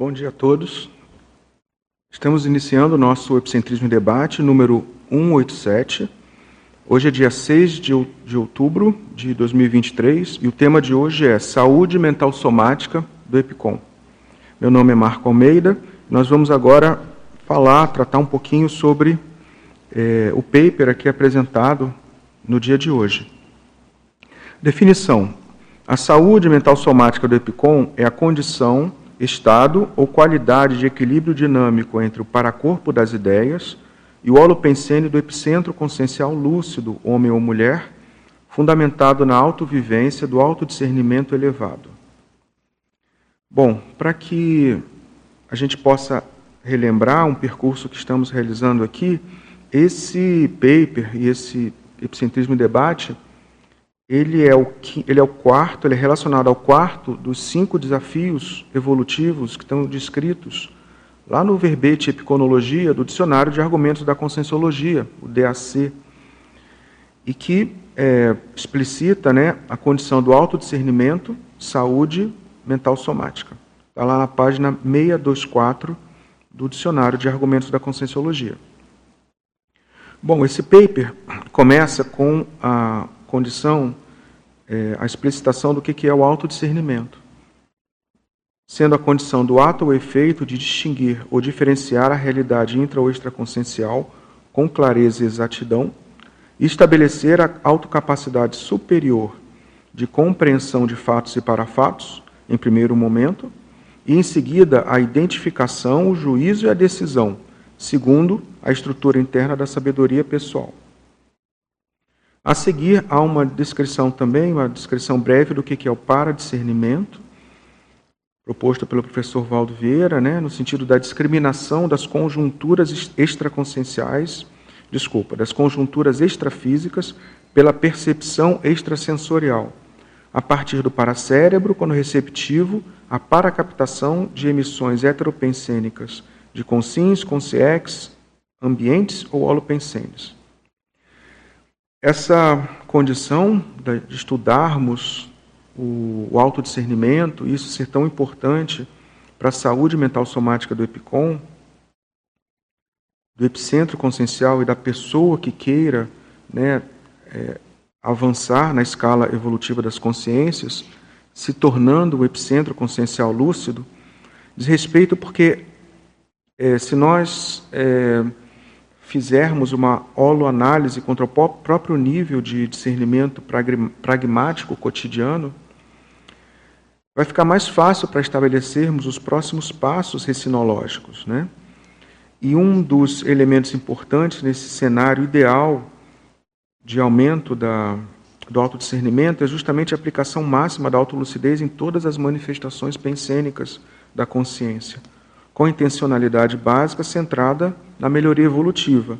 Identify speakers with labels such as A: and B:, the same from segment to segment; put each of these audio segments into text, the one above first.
A: Bom dia a todos. Estamos iniciando o nosso Epicentrismo em Debate número 187. Hoje é dia 6 de outubro de 2023 e o tema de hoje é Saúde Mental Somática do EPICOM. Meu nome é Marco Almeida. Nós vamos agora falar, tratar um pouquinho sobre é, o paper aqui apresentado no dia de hoje. Definição: A saúde mental somática do EPICOM é a condição, estado ou qualidade de equilíbrio dinâmico entre o paracorpo das ideias e o holopensene do epicentro consciencial lúcido, homem ou mulher, fundamentado na autovivência do autodiscernimento elevado. Bom, para que a gente possa relembrar um percurso que estamos realizando aqui, esse paper e esse epicentrismo em debate ele é, o, ele é o quarto, ele é relacionado ao quarto dos cinco desafios evolutivos que estão descritos lá no verbete Epiconologia do Dicionário de Argumentos da Conscienciologia, o DAC, e que é, explicita né, a condição do autodiscernimento, saúde mental somática. Está lá na página 624 do Dicionário de Argumentos da Conscienciologia. Bom, esse paper começa com a condição, é, a explicitação do que é o autodiscernimento, sendo a condição do ato ou efeito de distinguir ou diferenciar a realidade intra ou extraconsciencial com clareza e exatidão e estabelecer a autocapacidade superior de compreensão de fatos e parafatos, em primeiro momento, e em seguida a identificação, o juízo e a decisão, segundo a estrutura interna da sabedoria pessoal. A seguir, há uma descrição também, uma descrição breve do que é o paradiscernimento, proposta pelo professor Valdo Vieira, né, no sentido da discriminação das conjunturas extraconscienciais, desculpa, das conjunturas extrafísicas pela percepção extrasensorial, a partir do paracérebro, quando receptivo, a paracaptação de emissões heteropensênicas de consciência, consciex, ambientes ou holopensênios. Essa condição de estudarmos o, o autodiscernimento, isso ser tão importante para a saúde mental somática do EPICOM, do epicentro consciencial e da pessoa que queira né, é, avançar na escala evolutiva das consciências, se tornando o epicentro consciencial lúcido, diz respeito porque é, se nós é, fizermos uma holoanálise contra o próprio nível de discernimento pragmático cotidiano, vai ficar mais fácil para estabelecermos os próximos passos recinológicos. Né? E um dos elementos importantes nesse cenário ideal de aumento da, do autodiscernimento é justamente a aplicação máxima da autolucidez em todas as manifestações pensênicas da consciência com intencionalidade básica centrada na melhoria evolutiva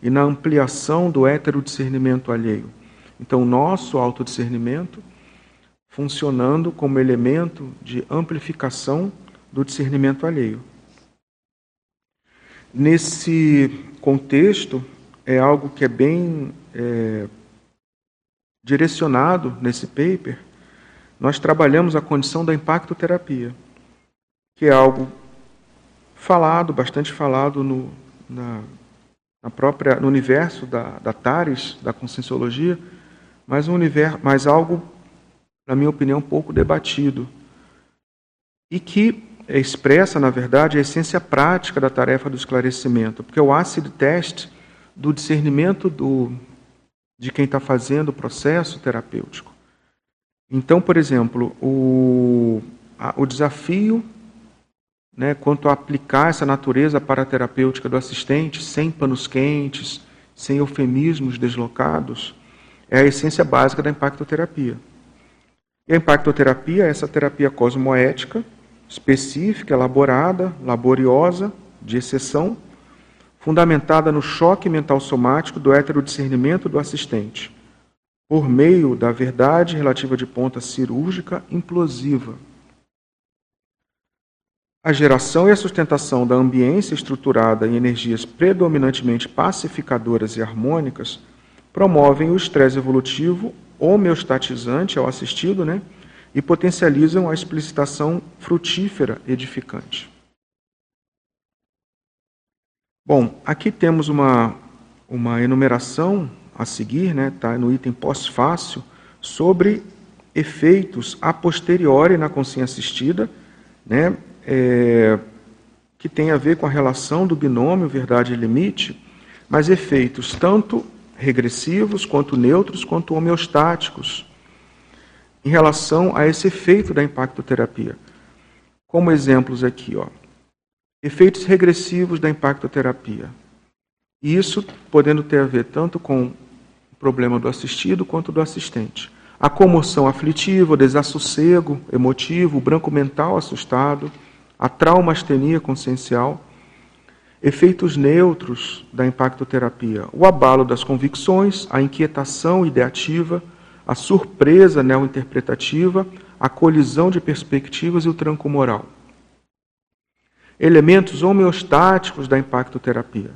A: e na ampliação do heterodiscernimento alheio. Então, nosso autodiscernimento funcionando como elemento de amplificação do discernimento alheio. Nesse contexto, é algo que é bem é, direcionado nesse paper, nós trabalhamos a condição da impactoterapia, que é algo falado, bastante falado no, na, na própria, no universo da, da TARES, da Conscienciologia, mas, um universo, mas algo, na minha opinião, pouco debatido. E que expressa, na verdade, a essência prática da tarefa do esclarecimento, porque o acid test do discernimento do, de quem está fazendo o processo terapêutico. Então, por exemplo, o, a, o desafio né, quanto a aplicar essa natureza paraterapêutica do assistente, sem panos quentes, sem eufemismos deslocados, é a essência básica da impactoterapia. E a impactoterapia é essa terapia cosmoética, específica, elaborada, laboriosa, de exceção, fundamentada no choque mental somático do heterodiscernimento do assistente, por meio da verdade relativa de ponta cirúrgica implosiva a geração e a sustentação da ambiência estruturada em energias predominantemente pacificadoras e harmônicas promovem o estresse evolutivo homeostatizante ao assistido né, e potencializam a explicitação frutífera edificante. Bom, aqui temos uma, uma enumeração a seguir, né, tá no item pós-fácil, sobre efeitos a posteriori na consciência assistida, né, é, que tem a ver com a relação do binômio verdade e limite, mas efeitos tanto regressivos, quanto neutros, quanto homeostáticos, em relação a esse efeito da impactoterapia. Como exemplos aqui, ó, efeitos regressivos da impactoterapia. Isso podendo ter a ver tanto com o problema do assistido quanto do assistente. A comoção aflitiva, o desassossego emotivo, o branco mental assustado, a traumastenia consciencial, efeitos neutros da impactoterapia, o abalo das convicções, a inquietação ideativa, a surpresa neointerpretativa, a colisão de perspectivas e o tranco moral. Elementos homeostáticos da impactoterapia,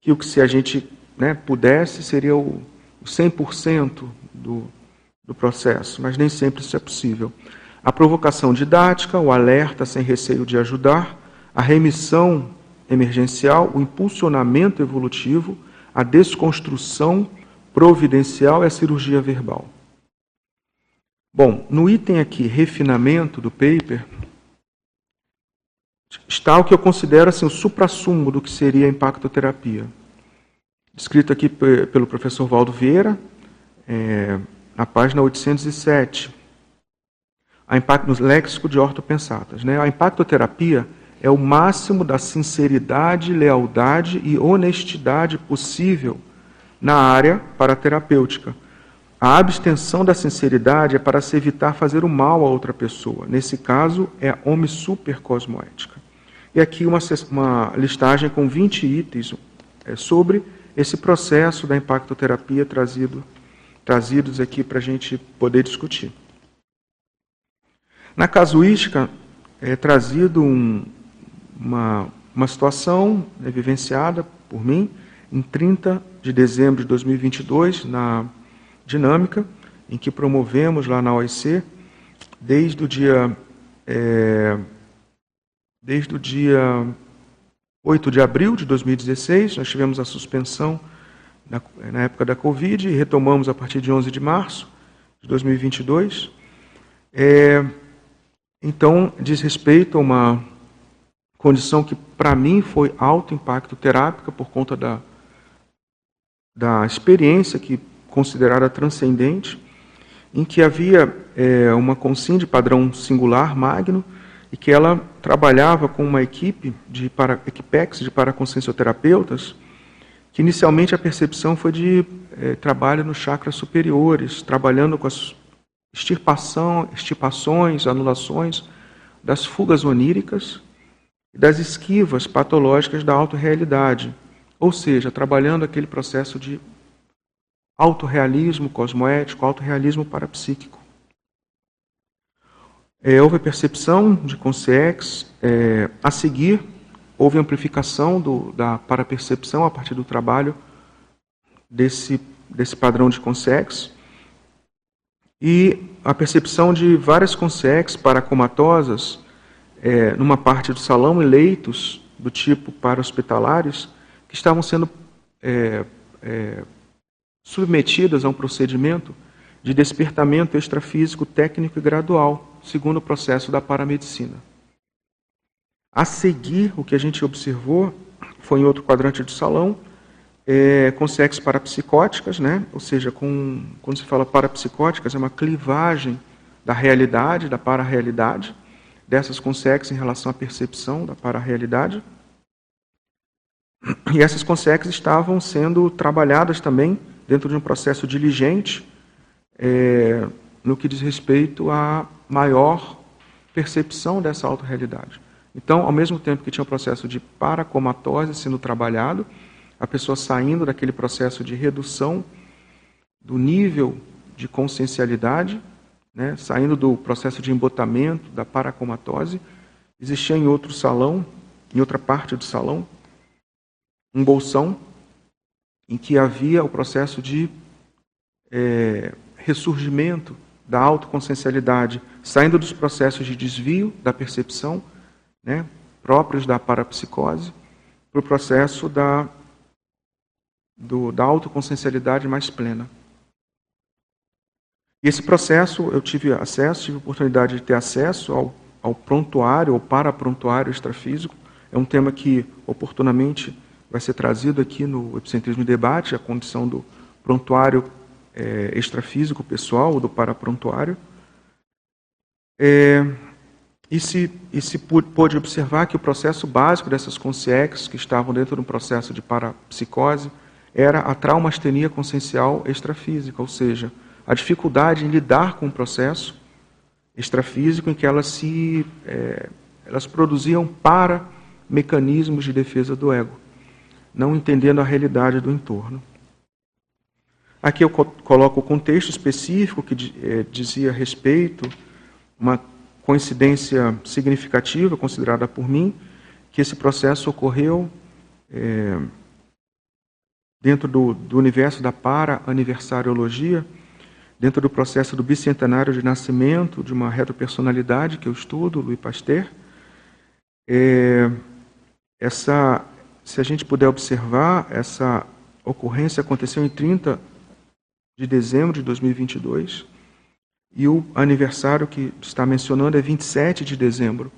A: que o que se a gente né, pudesse seria o 100% do, do processo, mas nem sempre isso é possível. A provocação didática, o alerta sem receio de ajudar, a remissão emergencial, o impulsionamento evolutivo, a desconstrução providencial e a cirurgia verbal. Bom, no item aqui, refinamento do paper, está o que eu considero assim, o suprassumo do que seria a impactoterapia. Escrito aqui pelo professor Valdo Vieira, é, na página 807, a impacto, no léxico de ortopensatas. Né? A impactoterapia é o máximo da sinceridade, lealdade e honestidade possível na área paraterapêutica. A abstenção da sinceridade é para se evitar fazer o mal a outra pessoa. Nesse caso, é a homem supercosmoética. E aqui uma, uma listagem com 20 itens é, sobre esse processo da impactoterapia trazido, trazidos aqui para a gente poder discutir. Na casuística, é trazido um, uma, uma situação né, vivenciada por mim em 30 de dezembro de 2022, na dinâmica, em que promovemos lá na OIC, desde o dia, é, desde o dia 8 de abril de 2016, nós tivemos a suspensão na, na época da Covid e retomamos a partir de 11 de março de 2022. É, então, diz respeito a uma condição que para mim foi alto impacto terápica por conta da, da experiência que considerada transcendente, em que havia é, uma consciência de padrão singular, magno, e que ela trabalhava com uma equipe de para, equipex de paraconsciencioterapeutas, que inicialmente a percepção foi de é, trabalho nos chakras superiores, trabalhando com as extirpação, extirpações, anulações das fugas oníricas, das esquivas patológicas da autorrealidade, ou seja, trabalhando aquele processo de autorrealismo cosmoético, autorrealismo parapsíquico. É, houve percepção de consciex, é, a seguir houve amplificação do, da parapercepção a partir do trabalho desse, desse padrão de consciex, e a percepção de várias consciex paracomatosas é, numa parte do salão e leitos do tipo para hospitalares que estavam sendo é, é, submetidas a um procedimento de despertamento extrafísico técnico e gradual, segundo o processo da paramedicina. A seguir, o que a gente observou foi em outro quadrante do salão, é, com sexos parapsicóticas, né? ou seja, com, quando se fala parapsicóticas, é uma clivagem da realidade, da para-realidade, dessas consex em relação à percepção da para-realidade. E essas consex estavam sendo trabalhadas também dentro de um processo diligente é, no que diz respeito à maior percepção dessa autorrealidade. Então, ao mesmo tempo que tinha o processo de paracomatose sendo trabalhado, a pessoa saindo daquele processo de redução do nível de consciencialidade né, saindo do processo de embotamento, da paracomatose, existia em outro salão, em outra parte do salão, um bolsão em que havia o processo de é, ressurgimento da autoconsciencialidade, saindo dos processos de desvio da percepção, né, próprios da parapsicose, para o processo da, do, da autoconsciencialidade mais plena. E esse processo, eu tive acesso, tive oportunidade de ter acesso ao, ao prontuário, ou para-prontuário extrafísico. É um tema que, oportunamente, vai ser trazido aqui no Epicentrismo em Debate, a condição do prontuário é, extrafísico pessoal, ou do para-prontuário. É, e se, e se pôde observar que o processo básico dessas consciências que estavam dentro do processo de parapsicose era a traumastenia consciencial extrafísica, ou seja, a dificuldade em lidar com o processo extrafísico em que elas se é, elas produziam para mecanismos de defesa do ego, não entendendo a realidade do entorno. Aqui eu coloco o contexto específico que é, dizia respeito uma coincidência significativa considerada por mim que esse processo ocorreu é, dentro do, do universo da para-aniversariologia dentro do processo do bicentenário de nascimento de uma retropersonalidade que eu estudo, Louis Pasteur. É, essa, se a gente puder observar, essa ocorrência aconteceu em 30 de dezembro de 2022 e o aniversário que está mencionando é 27 de dezembro.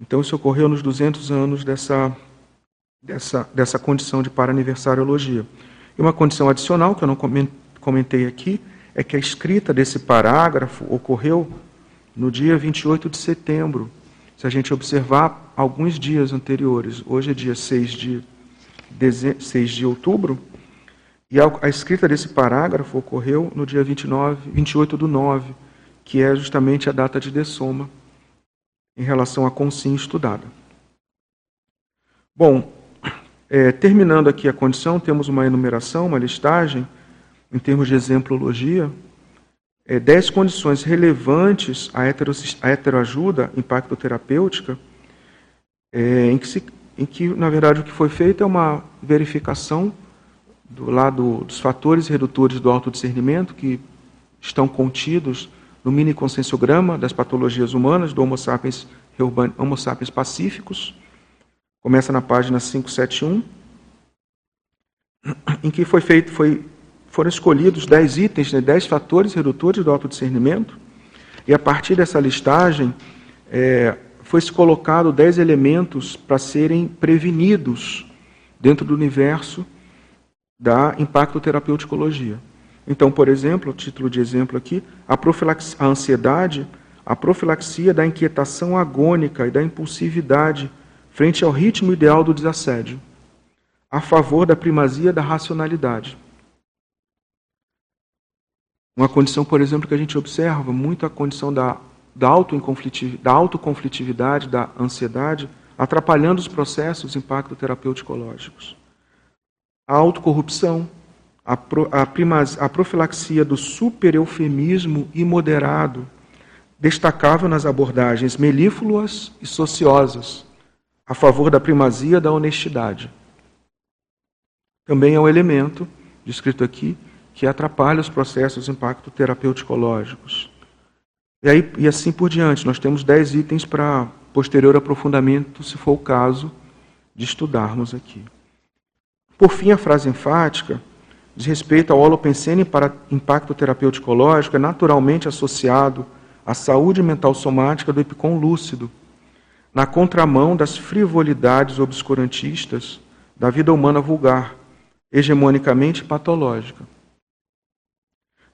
A: Então isso ocorreu nos 200 anos dessa, dessa, dessa condição de para-aniversariologia. E uma condição adicional que eu não comentei aqui é que a escrita desse parágrafo ocorreu no dia 28 de setembro. Se a gente observar alguns dias anteriores, hoje é dia 6 de, 6 de outubro, e a, a escrita desse parágrafo ocorreu no dia 29, 28 do 9, que é justamente a data de dessoma em relação à consciência estudada. Bom, é, terminando aqui a condição, temos uma enumeração, uma listagem em termos de exemplologia, é, dez condições relevantes à, à heteroajuda impacto-terapêutica, é, em, que se, em que, na verdade, o que foi feito é uma verificação do lado dos fatores redutores do autodiscernimento que estão contidos no mini conscienciograma das patologias humanas do Homo sapiens, Homo sapiens pacíficos. Começa na página 571, em que foi feito, foi foram escolhidos dez itens, né, dez fatores redutores do autodiscernimento, e a partir dessa listagem é, foi-se colocado dez elementos para serem prevenidos dentro do universo da impacto terapeuticologia. Então, por exemplo, título de exemplo aqui, a, a ansiedade, a profilaxia da inquietação agônica e da impulsividade frente ao ritmo ideal do desassédio, a favor da primazia da racionalidade. Uma condição, por exemplo, que a gente observa muito a condição da, da, da autoconflitividade, da ansiedade, atrapalhando os processos impacto terapêuticológicos. A autocorrupção, a, pro, a, primaz, a profilaxia do supereufemismo imoderado, destacável nas abordagens melífluas e sociosas, a favor da primazia da honestidade. Também é um elemento, descrito aqui, que atrapalha os processos de impacto terapêuticológicos. E, aí, e assim por diante. Nós temos dez itens para posterior aprofundamento, se for o caso de estudarmos aqui. Por fim, a frase enfática diz respeito ao holopensene para impacto terapêuticológico é naturalmente associado à saúde mental somática do epicom lúcido, na contramão das frivolidades obscurantistas da vida humana vulgar, hegemonicamente patológica.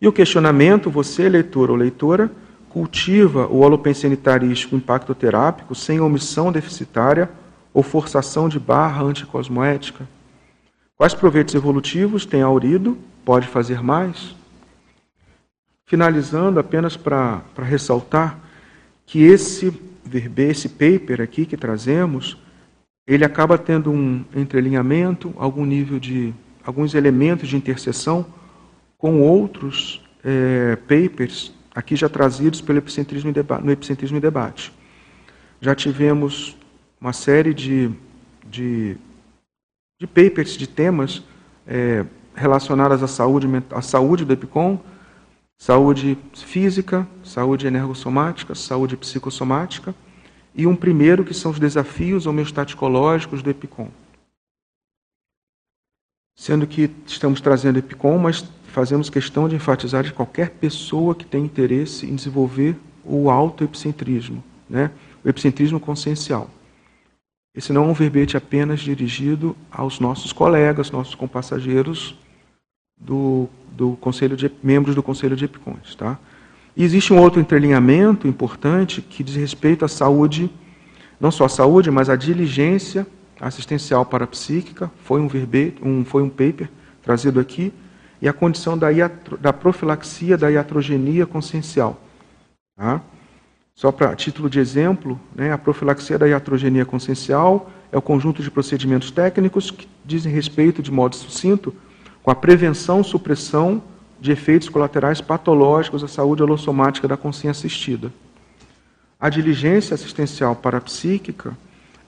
A: E o questionamento, você, leitor ou leitora, cultiva o holopensenitáristico impactoterápico sem omissão deficitária ou forçação de barra anticosmoética? Quais proveitos evolutivos tem Aurido? Pode fazer mais? Finalizando, apenas para ressaltar que esse verbete, esse paper aqui que trazemos, ele acaba tendo um entrelinhamento, algum nível de alguns elementos de interseção com outros é, papers aqui já trazidos pelo epicentrismo no Epicentrismo em Debate. Já tivemos uma série de, de, de papers, de temas é, relacionados à saúde, à saúde do EPICOM, saúde física, saúde energossomática, saúde psicossomática, e um primeiro que são os desafios homeostaticológicos do EPICOM. Sendo que estamos trazendo EPICOM, mas fazemos questão de enfatizar de qualquer pessoa que tem interesse em desenvolver o autoepicentrismo, né? o epicentrismo consciencial. Esse não é um verbete apenas dirigido aos nossos colegas, nossos compassageiros do, do conselho de membros do Conselho de Epicons. Tá? E existe um outro entrelinhamento importante que diz respeito à saúde, não só à saúde, mas à diligência assistencial parapsíquica, foi um verbete, um, foi um paper trazido aqui, e a condição da, iatro, da profilaxia da iatrogenia consciencial. Tá? Só para título de exemplo, né, a profilaxia da iatrogenia consciencial é o conjunto de procedimentos técnicos que dizem respeito, de modo sucinto, com a prevenção, supressão de efeitos colaterais patológicos à saúde holossomática da consciência assistida. A diligência assistencial parapsíquica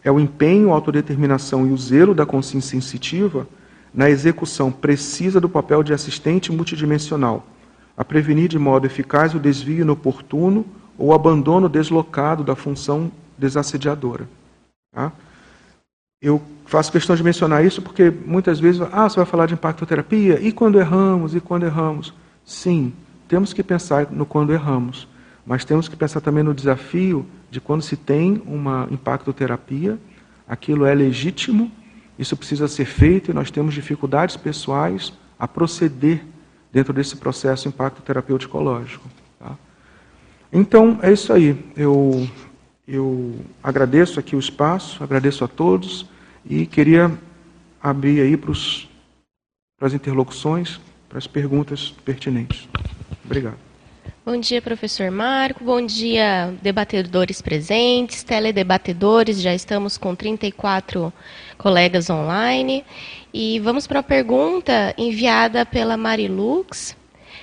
A: é o empenho, a autodeterminação e o zelo da consciência sensitiva na execução precisa do papel de assistente multidimensional, a prevenir de modo eficaz o desvio inoportuno ou o abandono deslocado da função desassediadora. Tá? Eu faço questão de mencionar isso porque muitas vezes, ah, você vai falar de impactoterapia, e quando erramos, e quando erramos? Sim, temos que pensar no quando erramos, mas temos que pensar também no desafio de quando se tem uma impactoterapia, aquilo é legítimo, isso precisa ser feito e nós temos dificuldades pessoais a proceder dentro desse processo impacto terapêutico. Tá? Então, é isso aí. Eu eu agradeço aqui o espaço, agradeço a todos e queria abrir aí para, os, para as interlocuções, para as perguntas pertinentes. Obrigado.
B: Bom dia, professor Marco. Bom dia, debatedores presentes, teledebatedores. Já estamos com 34 colegas online. E vamos para a pergunta enviada pela Marilux.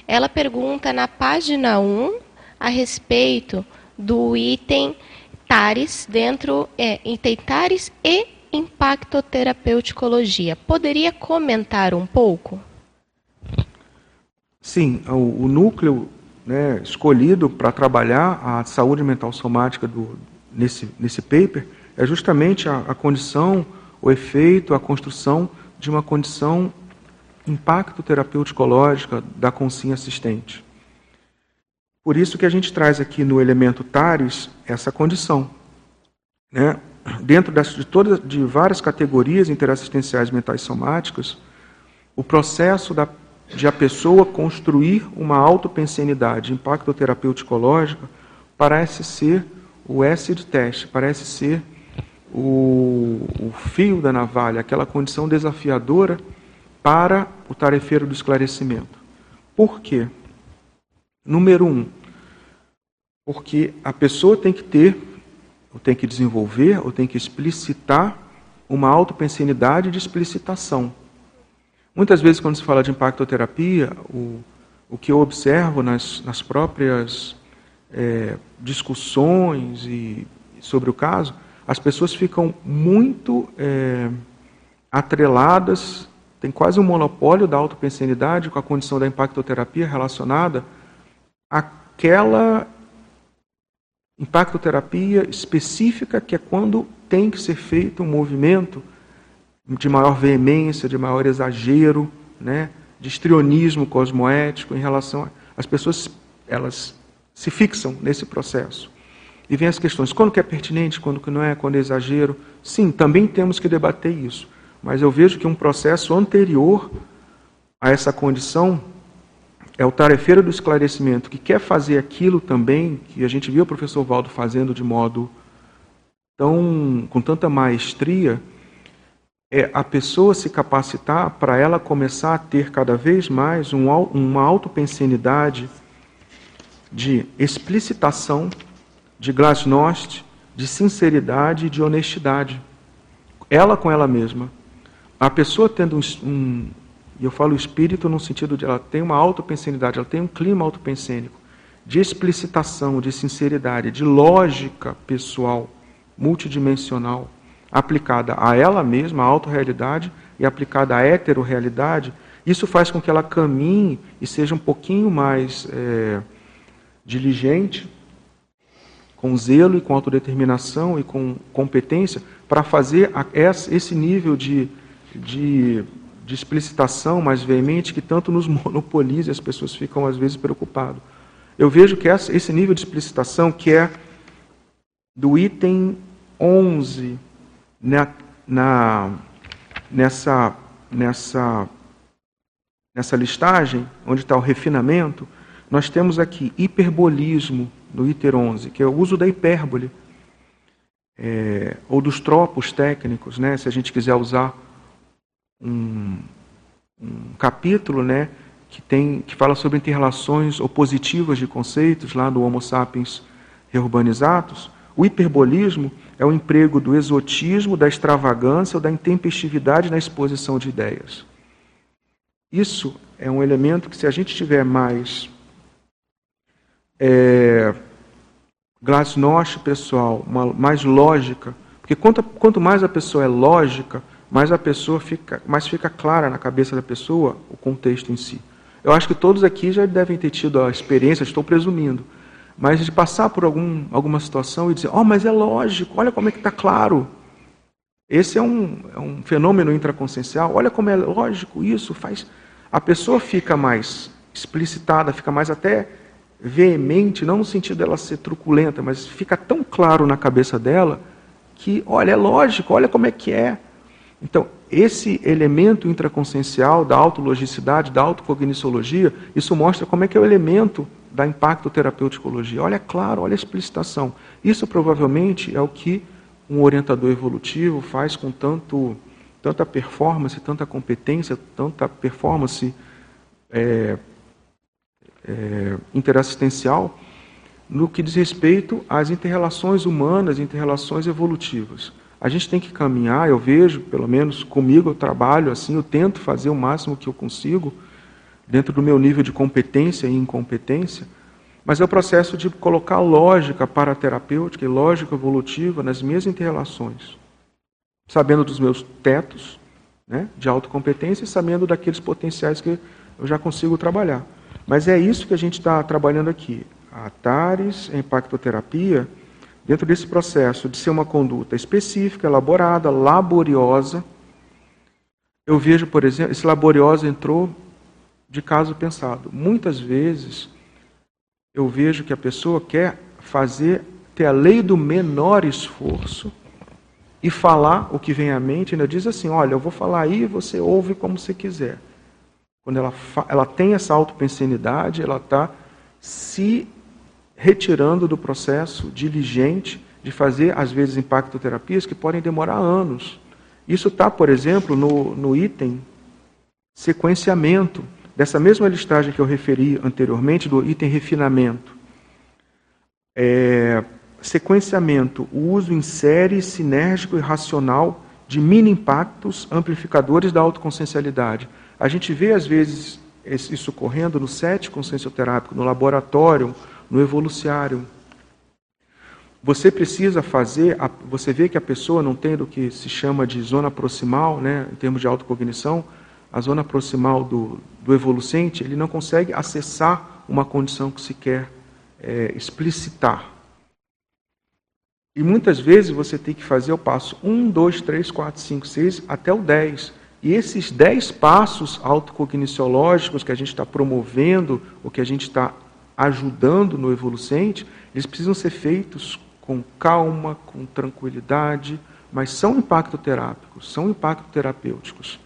B: Ela pergunta na página 1 a respeito do item TARES dentro, é, tem TARES e impactoterapeuticologia. Poderia comentar um pouco?
A: Sim, o, o núcleo né, escolhido para trabalhar a saúde mental somática do, nesse, nesse paper é justamente a, a condição, o efeito, a construção de uma condição impacto terapêutico-lógica da consciência assistente. Por isso que a gente traz aqui no elemento TARES essa condição. Né? Dentro das, de, todas, de várias categorias interassistenciais mentais somáticas, o processo da, de a pessoa construir uma autopensenidade impactoterapêutico-lógica parece ser o S de teste, parece ser o, o fio da navalha, aquela condição desafiadora para o tarefeiro do esclarecimento. Por quê? Número um, porque a pessoa tem que ter, ou tem que desenvolver, ou tem que explicitar uma autopensenidade de explicitação. Muitas vezes, quando se fala de impactoterapia, o, o que eu observo nas, nas próprias é, discussões e, sobre o caso, as pessoas ficam muito é, atreladas, tem quase um monopólio da autopensenidade com a condição da impactoterapia relacionada àquela Impactoterapia específica, que é quando tem que ser feito um movimento de maior veemência, de maior exagero, né, de estrionismo cosmoético em relação a... As pessoas, elas se fixam nesse processo. E vem as questões, quando que é pertinente, quando que não é, quando é exagero. Sim, também temos que debater isso. Mas eu vejo que um processo anterior a essa condição é o tarefeiro do esclarecimento que quer fazer aquilo também que a gente viu o professor Valdo fazendo de modo tão com tanta maestria, é a pessoa se capacitar para ela começar a ter cada vez mais um, uma autopensenidade de explicitação, de glasnost, de sinceridade e de honestidade. Ela com ela mesma. A pessoa tendo um, um e eu falo espírito no sentido de ela tem uma autopensenidade, ela tem um clima autopensênico, de explicitação, de sinceridade, de lógica pessoal, multidimensional, aplicada a ela mesma, a autorrealidade, e aplicada à heterorrealidade, isso faz com que ela caminhe e seja um pouquinho mais é, diligente com zelo e com autodeterminação e com competência para fazer esse nível de, de, de explicitação mais veemente que tanto nos monopoliza e as pessoas ficam às vezes preocupadas. Eu vejo que esse nível de explicitação, que é do item 11 na, na, nessa, nessa, nessa listagem, onde está o refinamento, nós temos aqui hiperbolismo no item 11, que é o uso da hipérbole, é, ou dos tropos técnicos, né, se a gente quiser usar um, um capítulo né, que, tem, que fala sobre interrelações opositivas de conceitos, lá no Homo sapiens reurbanizatus, o hiperbolismo é o emprego do exotismo, da extravagância ou da intempestividade na exposição de ideias. Isso é um elemento que, se a gente tiver mais é, glasnost pessoal, uma, mais lógica, porque quanto, quanto mais a pessoa é lógica, mais a pessoa fica, mais fica clara na cabeça da pessoa o contexto em si. Eu acho que todos aqui já devem ter tido a experiência, estou presumindo, mas de passar por algum, alguma situação e dizer, oh, mas é lógico, olha como é que está claro. Esse é um, é um fenômeno intraconsciencial, olha como é lógico isso, faz. A pessoa fica mais explicitada, fica mais até veemente, não no sentido dela ser truculenta, mas fica tão claro na cabeça dela que, olha, é lógico, olha como é que é. Então, esse elemento intraconsciencial da autologicidade, da autocogniciologia, isso mostra como é que é o elemento da impacto terapeuticologia. Olha, claro, olha a explicitação. Isso provavelmente é o que um orientador evolutivo faz com tanto, tanta performance, tanta competência, tanta performance é, é, interassistencial no que diz respeito às interrelações humanas, interrelações evolutivas. A gente tem que caminhar, eu vejo, pelo menos comigo eu trabalho assim, eu tento fazer o máximo que eu consigo dentro do meu nível de competência e incompetência, mas é o processo de colocar lógica paraterapêutica e lógica evolutiva nas minhas interrelações, sabendo dos meus tetos né, de autocompetência e sabendo daqueles potenciais que eu já consigo trabalhar. Mas é isso que a gente está trabalhando aqui. A TARES, a impactoterapia, dentro desse processo de ser uma conduta específica, elaborada, laboriosa, eu vejo, por exemplo, esse laboriosa entrou de caso pensado. Muitas vezes eu vejo que a pessoa quer fazer, ter a lei do menor esforço e falar o que vem à mente, ainda diz assim: olha, eu vou falar aí, você ouve como você quiser. Quando ela, ela tem essa autopensenidade, ela está se retirando do processo diligente de fazer, às vezes, impactoterapias que podem demorar anos. Isso está, por exemplo, no, no item sequenciamento dessa mesma listagem que eu referi anteriormente, do item refinamento. É, sequenciamento, o uso em série, sinérgico e racional de mini impactos amplificadores da autoconsciencialidade. A gente vê, às vezes, isso ocorrendo no set consciencioterápico, no laboratório, no evoluciário. Você precisa fazer, você vê que a pessoa não tem do que se chama de zona proximal, né, em termos de autocognição, a zona proximal do, do evolucente, ele não consegue acessar uma condição que se quer é, explicitar. E muitas vezes você tem que fazer o passo 1, 2, 3, 4, 5, 6 até o 10. E esses 10 passos autocogniciológicos que a gente está promovendo, ou que a gente está ajudando no evolucente, eles precisam ser feitos com calma, com tranquilidade, mas são impactoterápicos, são impactoterapêuticos.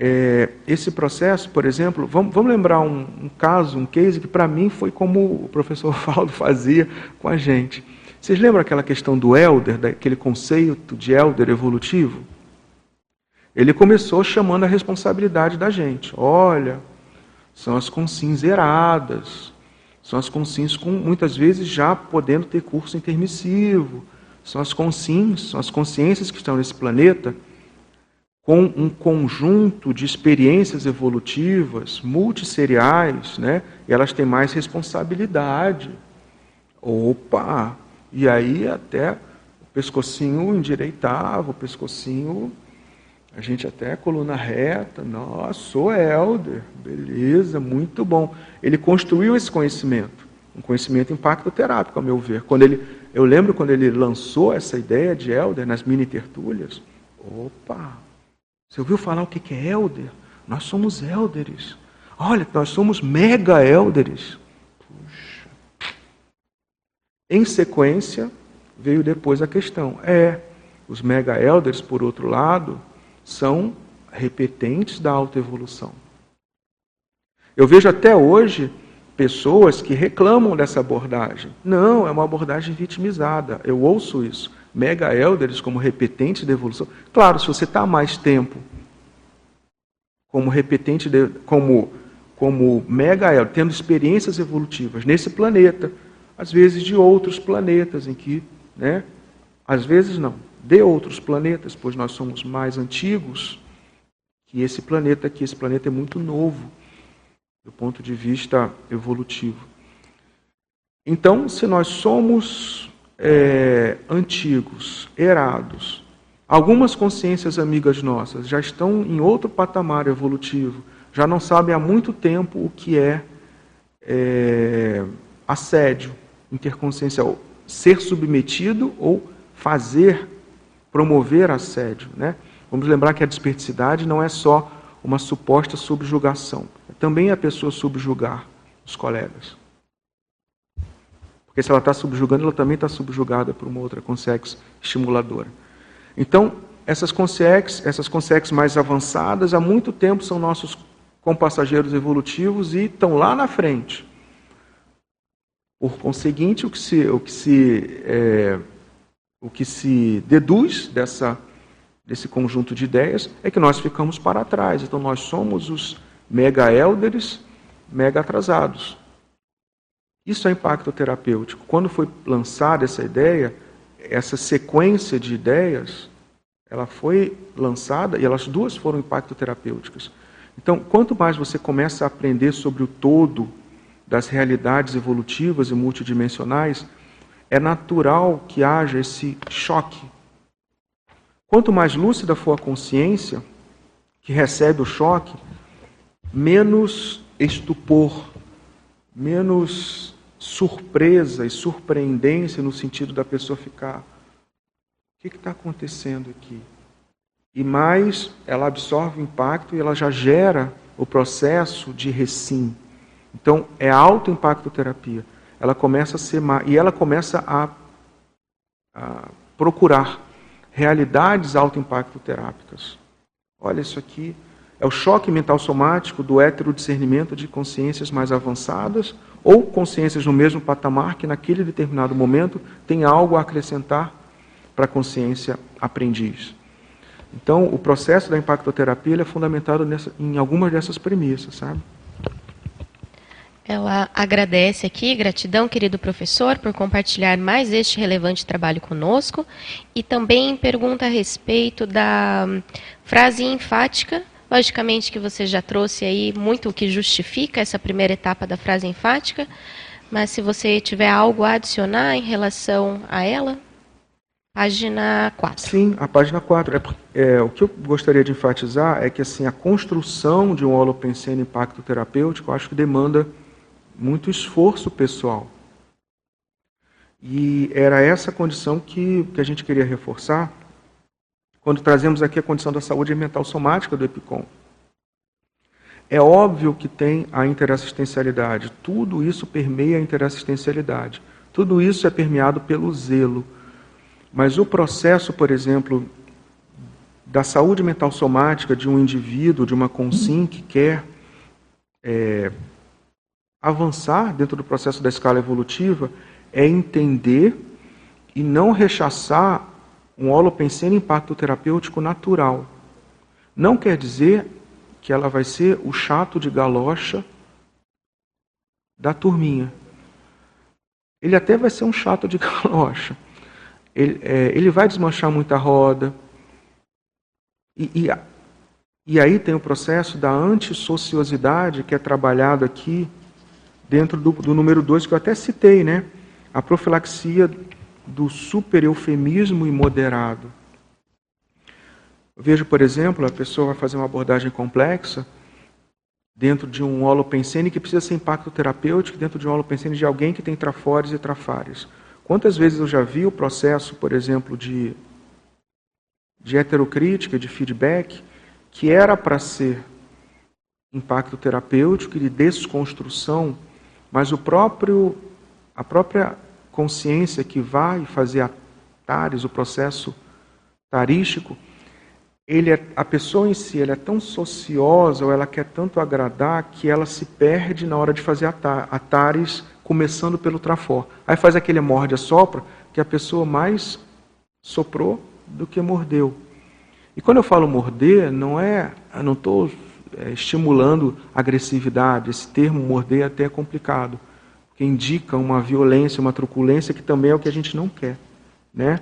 A: É, esse processo, por exemplo, vamos, vamos lembrar um, um, caso, um case que para mim foi como o professor Valdo fazia com a gente. Vocês lembram aquela questão do elder, daquele conceito de elder evolutivo? Ele começou chamando a responsabilidade da gente. Olha, são as consins zeradas, são as consins com muitas vezes já podendo ter curso intermissivo, são as consins, são as consciências que estão nesse planeta com um conjunto de experiências evolutivas multisseriais, né? E elas têm mais responsabilidade. Opa! E aí até o pescocinho endireitava, o pescocinho, a gente até coluna reta, nossa, sou elder, beleza, muito bom. Ele construiu esse conhecimento. um conhecimento impacto-terápico, ao meu ver. Quando ele, eu lembro quando ele lançou essa ideia de Elder nas mini tertúlias. Opa! Você ouviu falar o que é Elder? Nós somos Elders. Olha, nós somos mega Elders. Puxa. Em sequência, veio depois a questão. É, os mega Elders, por outro lado, são repetentes da autoevolução. Eu vejo até hoje pessoas que reclamam dessa abordagem. Não, é uma abordagem vitimizada. Eu ouço isso. Mega elders como repetentes da evolução. Claro, se você está mais tempo como repetente, de, como, como mega elder, tendo experiências evolutivas nesse planeta, às vezes de outros planetas em que, né, às vezes não, de outros planetas, pois nós somos mais antigos que esse planeta aqui. Esse planeta é muito novo do ponto de vista evolutivo. Então, se nós somos é, antigos, erados, algumas consciências amigas nossas já estão em outro patamar evolutivo, já não sabem há muito tempo o que é, é assédio interconsciencial, ser submetido ou fazer, promover assédio. Né? Vamos lembrar que a desperticidade não é só uma suposta subjugação também a pessoa subjugar os colegas. Porque se ela está subjugando, ela também está subjugada por uma outra consex estimuladora. Então, essas consex, essas consex mais avançadas, há muito tempo são nossos compassageiros evolutivos e estão lá na frente. Por conseguinte, o que se, o que se, é, o que se deduz dessa, desse conjunto de ideias é que nós ficamos para trás. Então, nós somos os mega elders, mega atrasados. Isso é impacto terapêutico. Quando foi lançada essa ideia, essa sequência de ideias, ela foi lançada e elas duas foram impacto terapêuticas. Então, quanto mais você começa a aprender sobre o todo das realidades evolutivas e multidimensionais, é natural que haja esse choque. Quanto mais lúcida for a consciência que recebe o choque, menos estupor, menos surpresa e surpreendência no sentido da pessoa ficar: o que está acontecendo aqui? E mais ela absorve o impacto e ela já gera o processo de recim. Então é alto impacto terapia. Ela começa a ser e ela começa a, a procurar realidades alto impacto terápicas. Olha isso aqui, é o choque mental somático do heterodiscernimento de consciências mais avançadas ou consciências no mesmo patamar que naquele determinado momento tem algo a acrescentar para a consciência aprendiz. Então, o processo da impactoterapia é fundamentado nessa, em algumas dessas premissas, sabe?
B: Ela agradece aqui, gratidão, querido professor, por compartilhar mais este relevante trabalho conosco e também pergunta a respeito da frase enfática Logicamente que você já trouxe aí muito o que justifica essa primeira etapa da frase enfática, mas se você tiver algo a adicionar em relação a ela, página 4.
A: Sim, a página 4. É, é, o que eu gostaria de enfatizar é que assim, a construção de um holopensene impacto terapêutico, acho que demanda muito esforço pessoal. E era essa condição que, que a gente queria reforçar quando trazemos aqui a condição da saúde mental somática do EPICOM. É óbvio que tem a interassistencialidade, tudo isso permeia a interassistencialidade, tudo isso é permeado pelo zelo. Mas o processo, por exemplo, da saúde mental somática de um indivíduo, de uma consim que quer é, avançar dentro do processo da escala evolutiva, é entender e não rechaçar um holopensene impacto terapêutico natural. Não quer dizer que ela vai ser o chato de galocha da turminha. Ele até vai ser um chato de galocha. Ele, é, ele vai desmanchar muita roda. E, e, e aí tem o processo da antissociosidade que é trabalhado aqui dentro do, do número 2 que eu até citei, né? A profilaxia do super-eufemismo imoderado. Vejo, por exemplo, a pessoa vai fazer uma abordagem complexa, dentro de um holopensene que precisa ser impacto terapêutico, dentro de um holopensene de alguém que tem trafores e trafares. Quantas vezes eu já vi o processo, por exemplo, de, de heterocrítica, de feedback, que era para ser impacto terapêutico e de desconstrução, mas o próprio, a própria consciência que vai fazer a tares, o processo tarístico, ele é, a pessoa em si ela é tão sociosa ou ela quer tanto agradar que ela se perde na hora de fazer a tares, começando pelo trafor. Aí faz aquele morde sopra que a pessoa mais soprou do que mordeu. E quando eu falo morder, não é, eu não estou é, estimulando agressividade. Esse termo morder até é complicado, porque indica uma violência, uma truculência que também é o que a gente não quer, né?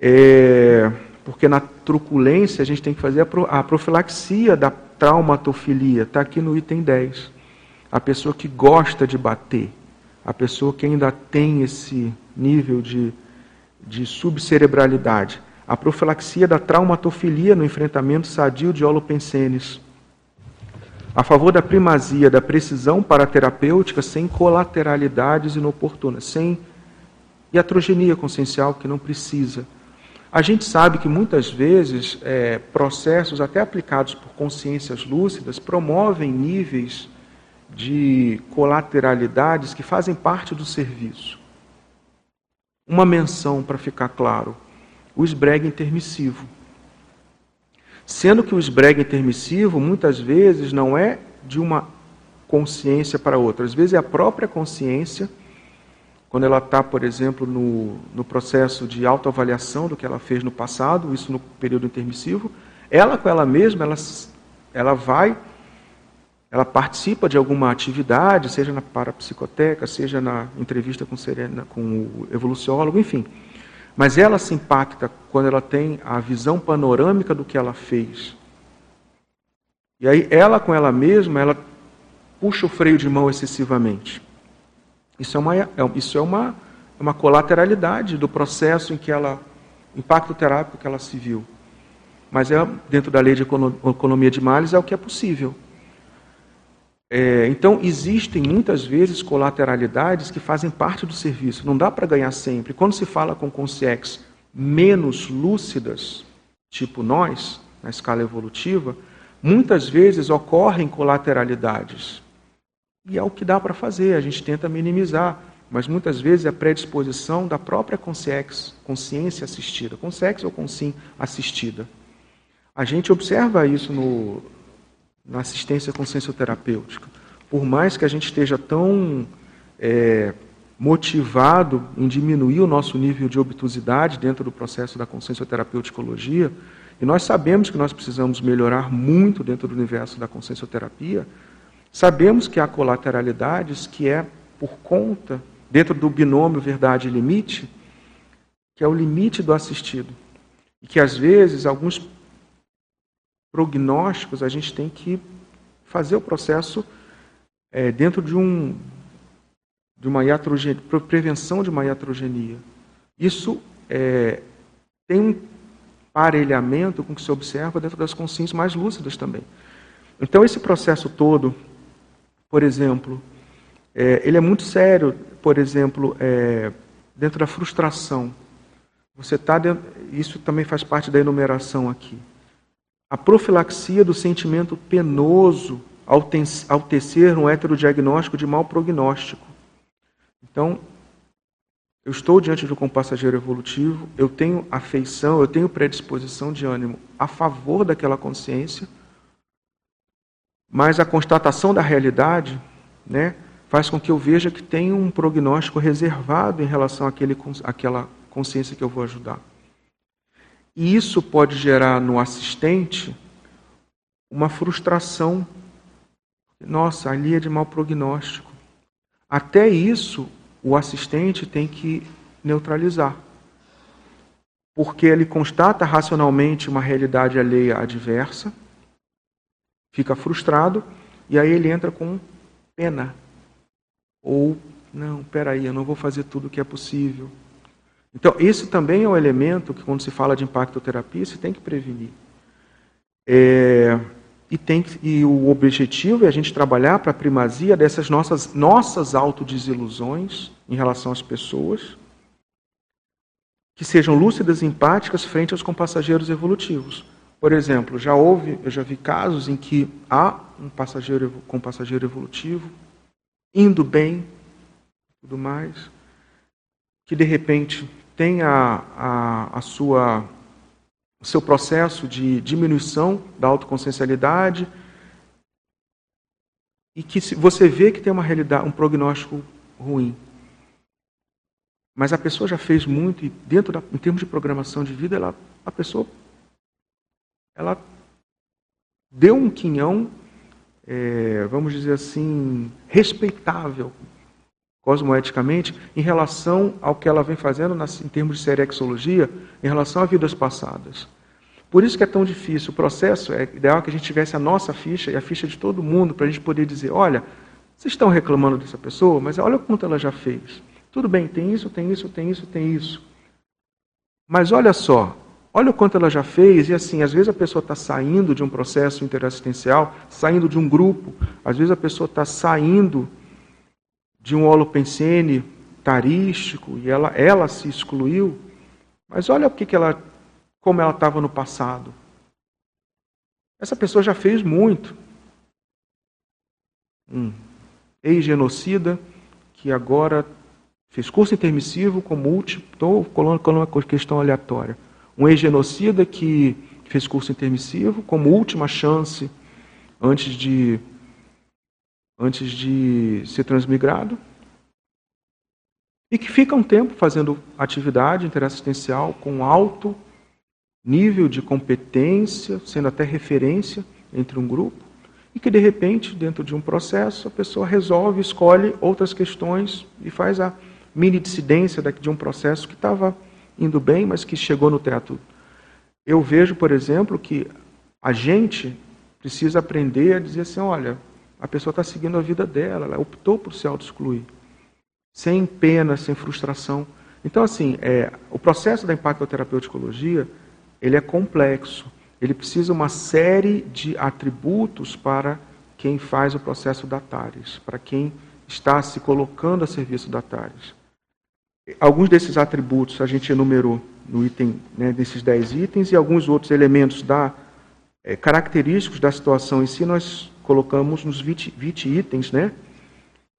A: É, porque na truculência a gente tem que fazer a profilaxia da traumatofilia, está aqui no item 10. A pessoa que gosta de bater, a pessoa que ainda tem esse nível de, de subcerebralidade. A profilaxia da traumatofilia no enfrentamento sadio de holopensenes a favor da primazia da precisão paraterapêutica sem colateralidades inoportunas, sem iatrogenia consciencial que não precisa. A gente sabe que muitas vezes é, processos, até aplicados por consciências lúcidas, promovem níveis de colateralidades que fazem parte do serviço. Uma menção para ficar claro: o esbrega intermissivo. Sendo que o esbrega intermissivo, muitas vezes, não é de uma consciência para outra. Às vezes é a própria consciência, quando ela está, por exemplo, no, no processo de autoavaliação do que ela fez no passado, isso no período intermissivo, ela com ela mesma, ela, ela vai, ela participa de alguma atividade, seja na parapsicoteca, seja na entrevista com, Serena, com o evoluciólogo, enfim. Mas ela se impacta quando ela tem a visão panorâmica do que ela fez. E aí ela com ela mesma, ela puxa o freio de mão excessivamente. Isso é uma, é, isso é uma, é uma colateralidade do processo em que ela, impacto terápico que ela se viu. Mas é, dentro da lei de economia de males é o que é possível. É, então, existem muitas vezes colateralidades que fazem parte do serviço. Não dá para ganhar sempre. Quando se fala com consciências menos lúcidas, tipo nós, na escala evolutiva, muitas vezes ocorrem colateralidades. E é o que dá para fazer, a gente tenta minimizar, mas muitas vezes é a predisposição da própria consciência assistida, consciência ou consim assistida. A gente observa isso no, na assistência consciencioterapêutica. Por mais que a gente esteja tão é, motivado em diminuir o nosso nível de obtusidade dentro do processo da consciencioterapeuticologia, e nós sabemos que nós precisamos melhorar muito dentro do universo da consciencioterapia, sabemos que há colateralidades que é por conta, dentro do binômio verdade e limite, que é o limite do assistido. E que às vezes alguns prognósticos, a gente tem que fazer o processo é, dentro de um de uma iatrogenia, prevenção de uma iatrogenia. Isso é, tem um parelhamento com o que se observa dentro das consciências mais lúcidas também. Então, esse processo todo, por exemplo, é, ele é muito sério, por exemplo, é, dentro da frustração. Você está isso também faz parte da enumeração aqui a profilaxia do sentimento penoso ao tecer um heterodiagnóstico de mau prognóstico. Então, eu estou diante de um passageiro evolutivo, eu tenho afeição, eu tenho predisposição de ânimo a favor daquela consciência, mas a constatação da realidade né, faz com que eu veja que tem um prognóstico reservado em relação àquele, àquela consciência que eu vou ajudar. E isso pode gerar no assistente uma frustração. Nossa, ali é de mau prognóstico. Até isso, o assistente tem que neutralizar. Porque ele constata racionalmente uma realidade alheia adversa, fica frustrado, e aí ele entra com pena. Ou, não, peraí, eu não vou fazer tudo o que é possível. Então, esse também é um elemento que, quando se fala de impactoterapia, se tem que prevenir. É, e, tem, e o objetivo é a gente trabalhar para a primazia dessas nossas, nossas autodesilusões em relação às pessoas, que sejam lúcidas e empáticas frente aos compassageiros evolutivos. Por exemplo, já houve, eu já vi casos em que há um passageiro com passageiro evolutivo indo bem, tudo mais, que de repente tem a, a, a sua o seu processo de diminuição da autoconsciencialidade e que você vê que tem uma realidade, um prognóstico ruim. Mas a pessoa já fez muito e dentro da, em termos de programação de vida, ela, a pessoa ela deu um quinhão, é, vamos dizer assim, respeitável cosmoeticamente em relação ao que ela vem fazendo em termos de serexologia, em relação a vidas passadas. Por isso que é tão difícil. O processo é ideal que a gente tivesse a nossa ficha e a ficha de todo mundo para a gente poder dizer, olha, vocês estão reclamando dessa pessoa, mas olha quanto ela já fez. Tudo bem, tem isso, tem isso, tem isso, tem isso. Mas olha só, olha o quanto ela já fez, e assim, às vezes a pessoa está saindo de um processo interassistencial, saindo de um grupo, às vezes a pessoa está saindo de um holopensene tarístico e ela, ela se excluiu. Mas olha o que, que ela, como ela estava no passado. Essa pessoa já fez muito. Um ex-genocida que agora fez curso intermissivo como último. Estou colocando uma questão aleatória. Um ex-genocida que fez curso intermissivo como última chance antes de antes de ser transmigrado, e que fica um tempo fazendo atividade interassistencial com alto nível de competência, sendo até referência entre um grupo, e que de repente, dentro de um processo, a pessoa resolve, escolhe outras questões e faz a mini dissidência de um processo que estava indo bem, mas que chegou no teto. Eu vejo, por exemplo, que a gente precisa aprender a dizer assim: olha, a pessoa está seguindo a vida dela, ela optou por se auto-excluir. Sem pena, sem frustração. Então, assim, é, o processo da impactoterapeuticologia, ele é complexo. Ele precisa uma série de atributos para quem faz o processo da TARES, para quem está se colocando a serviço da TARES. Alguns desses atributos a gente enumerou no item, né, desses dez itens, e alguns outros elementos da, é, característicos da situação em si nós colocamos nos 20, 20 itens, né?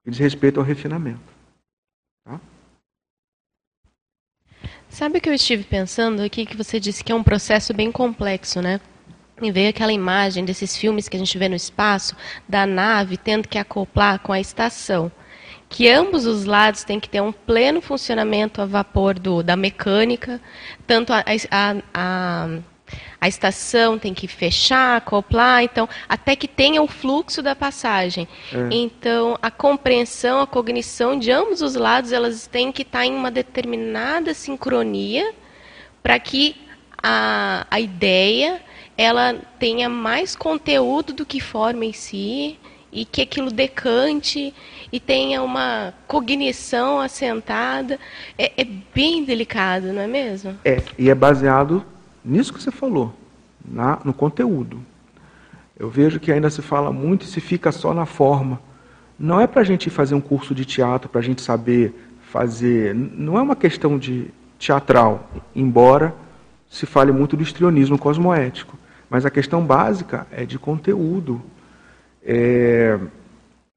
A: Que diz respeito ao refinamento. Tá?
B: Sabe o que eu estive pensando aqui, que você disse que é um processo bem complexo, né? E veio aquela imagem desses filmes que a gente vê no espaço, da nave tendo que acoplar com a estação. Que ambos os lados têm que ter um pleno funcionamento a vapor do, da mecânica, tanto a, a, a a estação tem que fechar, acoplar, então, até que tenha o fluxo da passagem. É. Então, a compreensão, a cognição de ambos os lados, elas têm que estar em uma determinada sincronia para que a, a ideia ela tenha mais conteúdo do que forma em si e que aquilo decante e tenha uma cognição assentada. É, é bem delicado, não é mesmo?
A: É, e é baseado nisso que você falou, na, no conteúdo. Eu vejo que ainda se fala muito e se fica só na forma. Não é para a gente fazer um curso de teatro, para a gente saber fazer. Não é uma questão de teatral, embora se fale muito do histrionismo cosmoético. Mas a questão básica é de conteúdo. É...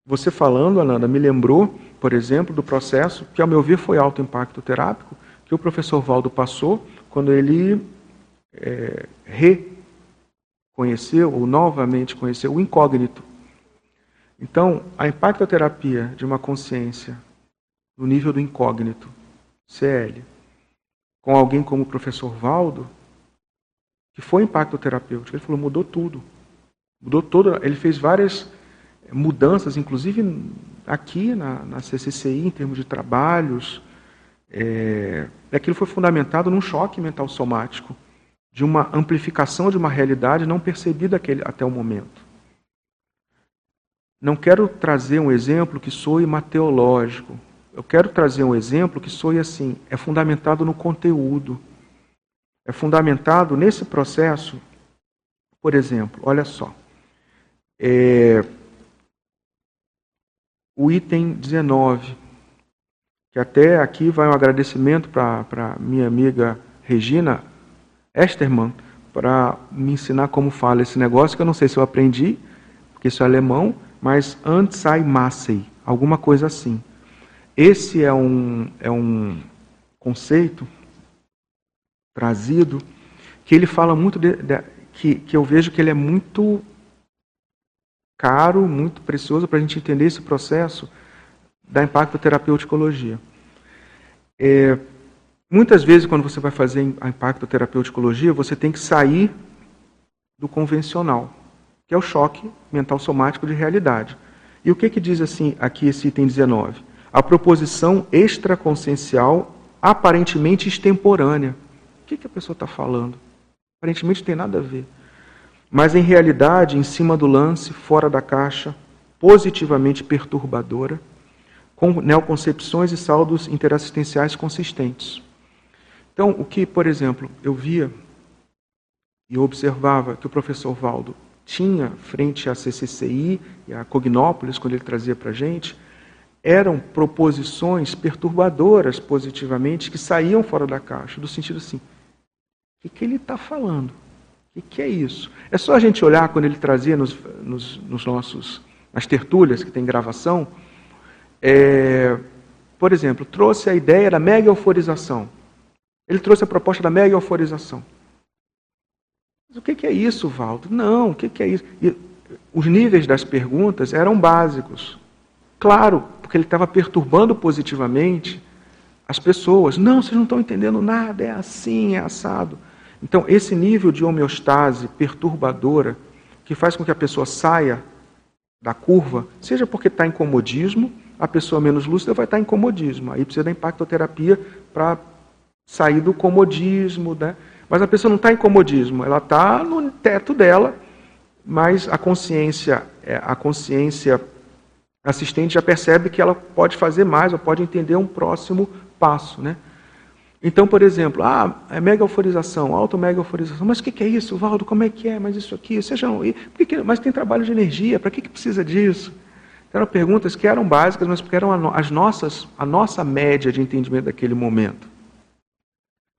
A: Você falando, Ananda, me lembrou, por exemplo, do processo que, ao meu ver, foi alto impacto terápico, que o professor Valdo passou quando ele é, reconheceu ou novamente conheceu o incógnito. Então, a impactoterapia de uma consciência no nível do incógnito, CL, com alguém como o professor Valdo, que foi impacto terapêutico, ele falou, mudou tudo. Mudou todo, ele fez várias mudanças, inclusive aqui na, na CCCI, em termos de trabalhos. É, aquilo foi fundamentado num choque mental somático de uma amplificação de uma realidade não percebida até o momento. Não quero trazer um exemplo que soe mateológico. Eu quero trazer um exemplo que soe assim, é fundamentado no conteúdo. É fundamentado nesse processo. Por exemplo, olha só. É, o item 19, que até aqui vai um agradecimento para minha amiga Regina Esterman, para me ensinar como fala esse negócio, que eu não sei se eu aprendi, porque isso é alemão, mas Anzeimassei, alguma coisa assim. Esse é um, é um conceito trazido que ele fala muito de, de, que, que eu vejo que ele é muito caro, muito precioso para a gente entender esse processo da impactoterapeuticologia. É, muitas vezes, quando você vai fazer a impactoterapeuticologia, você tem que sair do convencional, que é o choque mental somático de realidade. E o que, que diz assim aqui esse item 19? A proposição extraconsciencial aparentemente extemporânea. O que, que a pessoa está falando? Aparentemente não tem nada a ver. Mas em realidade, em cima do lance, fora da caixa, positivamente perturbadora, com neoconcepções e saldos interassistenciais consistentes. Então, o que, por exemplo, eu via e observava que o professor Valdo tinha frente à CCCI e à Cognópolis, quando ele trazia para a gente, eram proposições perturbadoras positivamente que saíam fora da caixa, do sentido assim: o que, que ele está falando? O que, que, é isso? É só a gente olhar quando ele trazia nos, nos, nos nossos, nas tertúlias que tem gravação, é, por exemplo, trouxe a ideia da mega euforização. Ele trouxe a proposta da mega euforização. Mas o que, é isso, Valdo? Não, o que, é isso? E os níveis das perguntas eram básicos. Claro, porque ele estava perturbando positivamente as pessoas. Não, vocês não estão entendendo nada, é assim, é assado. Então, esse nível de homeostase perturbadora, que faz com que a pessoa saia da curva, seja porque está em comodismo, a pessoa menos lúcida vai estar em comodismo. Aí precisa da impactoterapia para sair do comodismo. Né? Mas a pessoa não está em comodismo, ela está no teto dela, mas a consciência, é, a consciência assistente já percebe que ela pode fazer mais, ou pode entender um próximo passo. Né? Então, por exemplo, ah, é mega euforização, auto-mega euforização. Mas o que, que, é isso, Valdo? Como é que é? Mas isso aqui, seja, que, mas tem trabalho de energia, para que, que precisa disso? Eram perguntas que eram básicas, mas porque eram as nossas, a nossa média de entendimento daquele momento.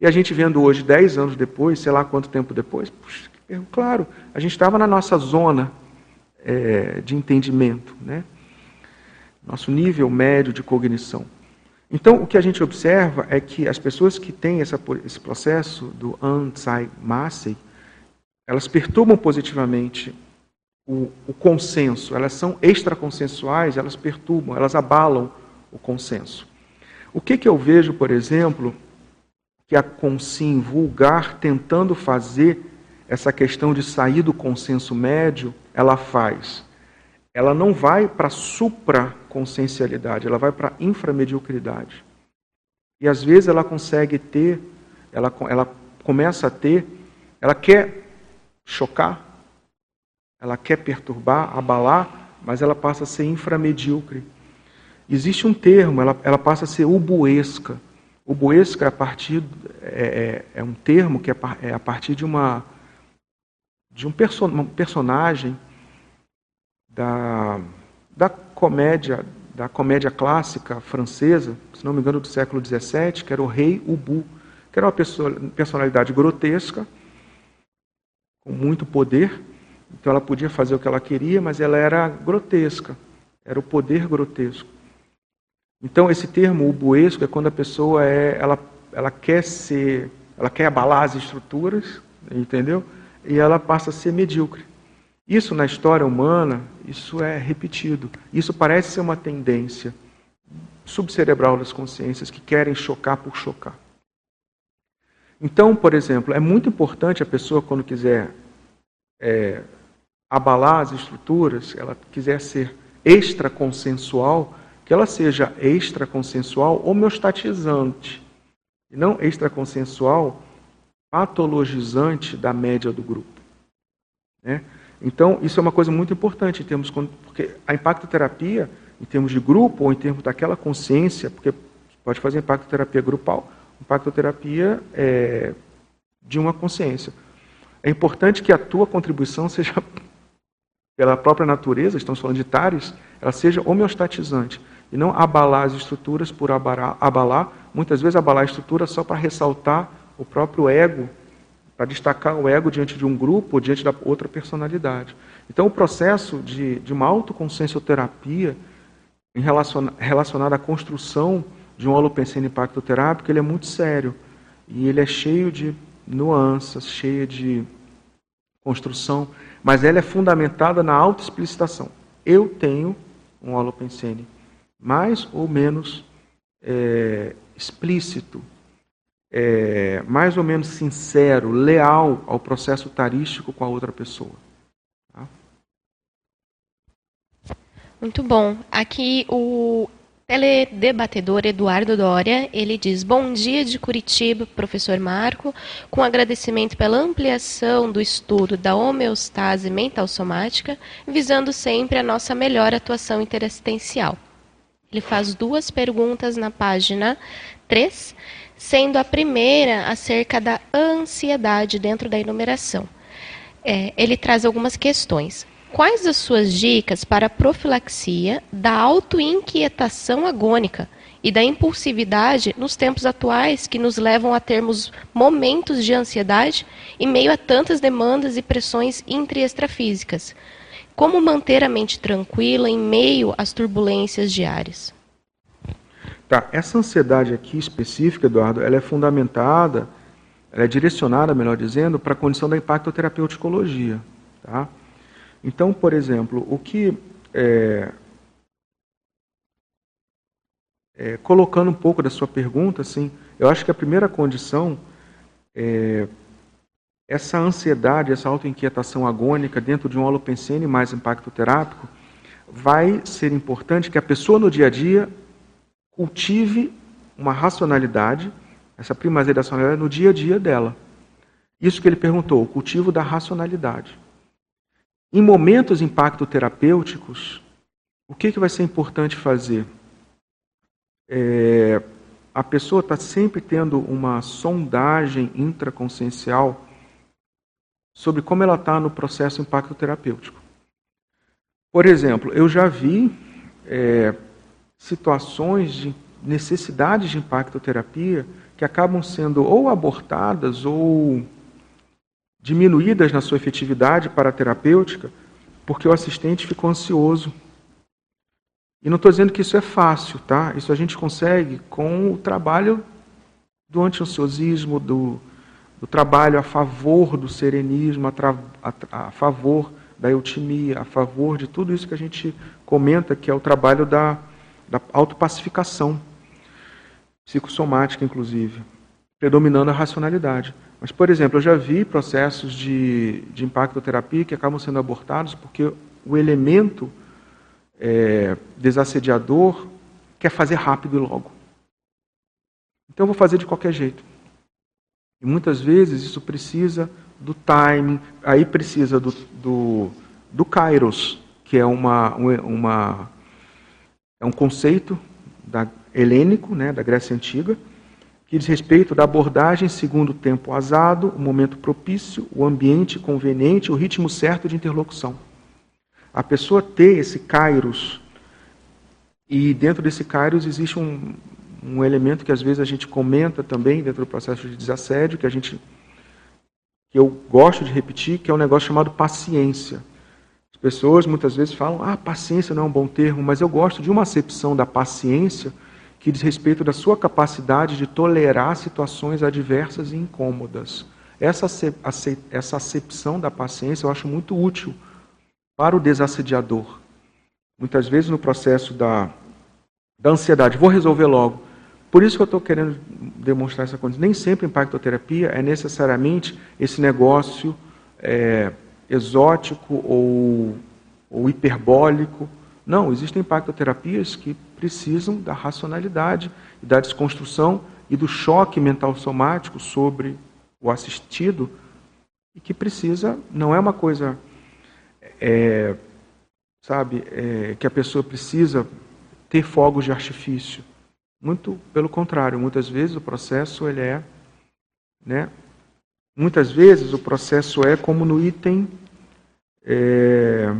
A: E a gente vendo hoje, dez anos depois, sei lá quanto tempo depois, puxa, claro, a gente estava na nossa zona é, de entendimento, né? nosso nível médio de cognição. Então, o que a gente observa é que as pessoas que têm essa, esse processo do Anzai-Massey, elas perturbam positivamente o, o, consenso, elas são extraconsensuais, elas perturbam, elas abalam o consenso. O que, que eu vejo, por exemplo, que a Consim vulgar, tentando fazer essa questão de sair do consenso médio, ela faz? Ela não vai para supra consciencialidade, ela vai para a inframediocridade. E às vezes ela consegue ter, ela, ela começa a ter, ela quer chocar, ela quer perturbar, abalar, mas ela passa a ser inframedíocre. Existe um termo, ela, ela passa a ser ubuesca. Ubuesca é a partir é, é, é um termo que é, é, a partir de uma de um, perso um personagem da da comédia, da comédia clássica francesa, se não me engano do século XVII, que era o rei Ubu, que era uma pessoa, personalidade grotesca, com muito poder, então ela podia fazer o que ela queria, mas ela era grotesca, era o poder grotesco. Então esse termo ubuesco é quando a pessoa é, ela, ela quer ser, ela quer abalar as estruturas, entendeu? E ela passa a ser medíocre. Isso na história humana, isso é repetido. Isso parece ser uma tendência subcerebral das consciências que querem chocar por chocar. Então, por exemplo, é muito importante a pessoa, quando quiser é, abalar as estruturas, ela quiser ser extraconsensual, que ela seja extraconsensual homeostatizante, e não extraconsensual patologizante da média do grupo. Né? Então, isso é uma coisa muito importante em termos porque a impactoterapia, em termos de grupo ou em termos daquela consciência, porque pode fazer impactoterapia grupal, impactoterapia é, de uma consciência. É importante que a tua contribuição seja pela própria natureza, estamos falando de tares, ela seja homeostatizante e não abalar as estruturas por abalar, abalar muitas vezes abalar a estrutura só para ressaltar o próprio ego, para destacar o ego diante de um grupo diante da outra personalidade. Então, o processo de, de uma autoconsciencioterapia em relacion, à construção de um holopensene impactoterápico, ele é muito sério. E ele é cheio de nuances, cheio de construção, mas ela é fundamentada na autoexplicitação. Eu tenho um holopensene mais ou menos é, explícito, é, mais ou menos sincero, leal ao processo tarístico com a outra pessoa. Tá?
B: Muito bom. Aqui o teledebatedor Eduardo Dória, ele diz: Bom dia de Curitiba, professor Marco, com agradecimento pela ampliação do estudo da homeostase mental somática, visando sempre a nossa melhor atuação interassistencial. Ele faz duas perguntas na página 3, sendo a primeira acerca da ansiedade dentro da enumeração. É, ele traz algumas questões. Quais as suas dicas para a profilaxia da autoinquietação agônica e da impulsividade nos tempos atuais que nos levam a termos momentos de ansiedade em meio a tantas demandas e pressões intra e extrafísicas? Como manter a mente tranquila em meio às turbulências diárias?
A: Tá, essa ansiedade aqui específica, Eduardo, ela é fundamentada, ela é direcionada, melhor dizendo, para a condição da impactoterapeuticologia, tá? Então, por exemplo, o que é, é, colocando um pouco da sua pergunta, assim, eu acho que a primeira condição é essa ansiedade, essa autoinquietação agônica dentro de um holopensene mais impacto terápico, vai ser importante que a pessoa no dia a dia cultive uma racionalidade, essa primazia da racionalidade no dia a dia dela. Isso que ele perguntou, o cultivo da racionalidade. Em momentos impacto-terapêuticos, o que, que vai ser importante fazer? É, a pessoa está sempre tendo uma sondagem intraconsciencial sobre como ela está no processo impacto-terapêutico. Por exemplo, eu já vi é, situações de necessidades de impactoterapia que acabam sendo ou abortadas ou diminuídas na sua efetividade para a terapêutica, porque o assistente ficou ansioso. E não estou dizendo que isso é fácil, tá? Isso a gente consegue com o trabalho do anti-ansiosismo, do, do trabalho a favor do serenismo, a, a, favor da eutimia, a favor de tudo isso que a gente comenta, que é o trabalho da, da autopacificação, psicossomática, inclusive, predominando a racionalidade. Mas, por exemplo, eu já vi processos de, de impactoterapia que acabam sendo abortados porque o elemento é, desassediador quer fazer rápido e logo. Então, eu vou fazer de qualquer jeito. E muitas vezes isso precisa do timing, aí precisa do, do, do kairos, que é, uma, uma, é um conceito da, helênico, né, da Grécia Antiga, que diz respeito da abordagem segundo o tempo azado, o momento propício, o ambiente conveniente, o ritmo certo de interlocução. A pessoa ter esse kairos, e dentro desse kairos existe um, um elemento que às vezes a gente comenta também dentro do processo de desassédio, que a gente que eu gosto de repetir, que é um negócio chamado paciência. As pessoas muitas vezes falam: "Ah, paciência não é um bom termo", mas eu gosto de uma acepção da paciência que diz respeito da sua capacidade de tolerar situações adversas e incômodas. Essa, essa acepção da paciência eu acho muito útil para o desassediador. Muitas vezes no processo da, da ansiedade, vou resolver logo. Por isso que eu estou querendo demonstrar essa coisa. Nem sempre impactoterapia é necessariamente esse negócio é, exótico ou, ou hiperbólico. Não, existem impactoterapias que precisam da racionalidade da desconstrução e do choque mental somático sobre o assistido e que precisa, não é uma coisa, é, sabe, é, que a pessoa precisa ter fogos de artifício. Muito pelo contrário, muitas vezes o processo ele é, né, muitas vezes o processo é como no item é,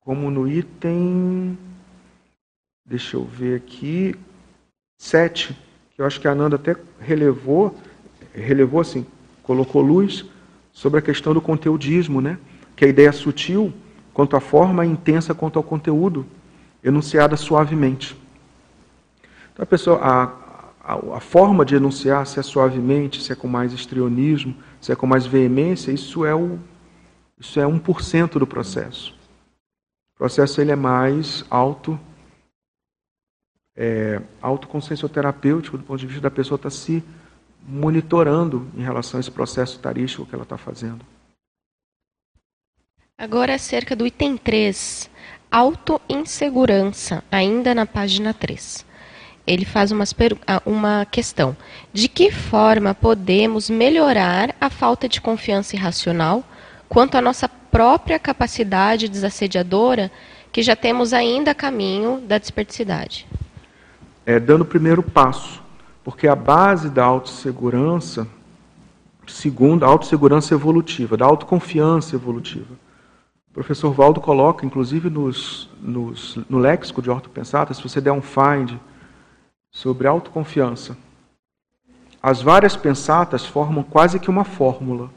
A: como no item. Deixa eu ver aqui. 7, que eu acho que a Ananda até relevou, relevou assim, colocou luz sobre a questão do conteudismo, né? Que é a ideia sutil quanto à forma e intensa quanto ao conteúdo, enunciada suavemente. Então a pessoa, a, a, a, forma de enunciar, se é suavemente, se é com mais estrionismo, se é com mais veemência, isso é o isso é 1% do processo. O processo ele é mais alto é, autoconsciencioterapêutico, do ponto de vista da pessoa estar tá se monitorando em relação a esse processo tarístico que ela está fazendo.
B: Agora, acerca do item 3, autoinsegurança, ainda na página 3. Ele faz umas, ah, uma questão: de que forma podemos melhorar a falta de confiança irracional quanto à nossa própria capacidade desassediadora, que já temos ainda caminho da desperdicidade?
A: é, dando o primeiro passo, porque a base da autossegurança, segundo, a autossegurança evolutiva, da autoconfiança evolutiva. O professor Valdo coloca, inclusive nos, nos, no léxico de ortopensata, se você der um find sobre autoconfiança, as várias pensatas formam quase que uma fórmula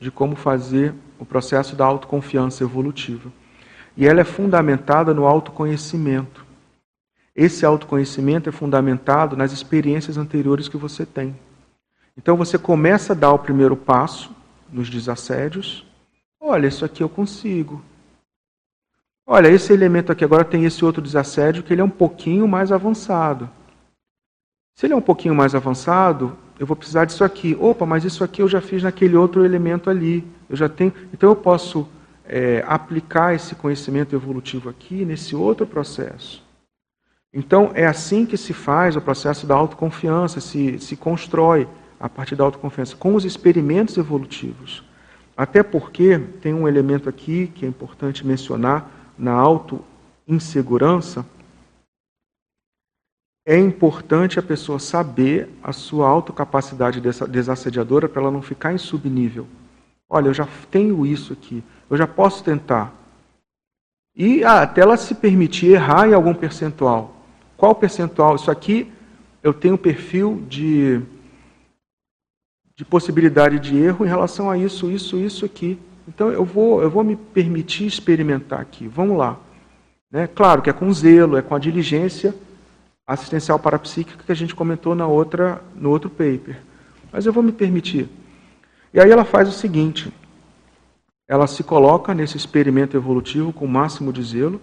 A: de como fazer o processo da autoconfiança evolutiva. E ela é fundamentada no autoconhecimento. Esse autoconhecimento é fundamentado nas experiências anteriores que você tem. Então você começa a dar o primeiro passo nos desassédios. Olha, isso aqui eu consigo. Olha, esse elemento aqui agora tem esse outro desassédio que ele é um pouquinho mais avançado. Se ele é um pouquinho mais avançado, eu vou precisar disso aqui. Opa, mas isso aqui eu já fiz naquele outro elemento ali. Eu já tenho. Então eu posso é, aplicar esse conhecimento evolutivo aqui nesse outro processo. Então, é assim que se faz o processo da autoconfiança, se, se constrói a partir da autoconfiança, com os experimentos evolutivos. Até porque tem um elemento aqui que é importante mencionar na auto-insegurança. É importante a pessoa saber a sua autocapacidade desassediadora para ela não ficar em subnível. Olha, eu já tenho isso aqui, eu já posso tentar. E ah, até ela se permitir errar em algum percentual. Qual percentual? Isso aqui eu tenho perfil de, de possibilidade de erro em relação a isso, isso, isso aqui. Então eu vou, eu vou me permitir experimentar aqui. Vamos lá. Né? Claro que é com zelo, é com a diligência assistencial parapsíquica que a gente comentou na outra, no outro paper. Mas eu vou me permitir. E aí ela faz o seguinte: ela se coloca nesse experimento evolutivo com o máximo de zelo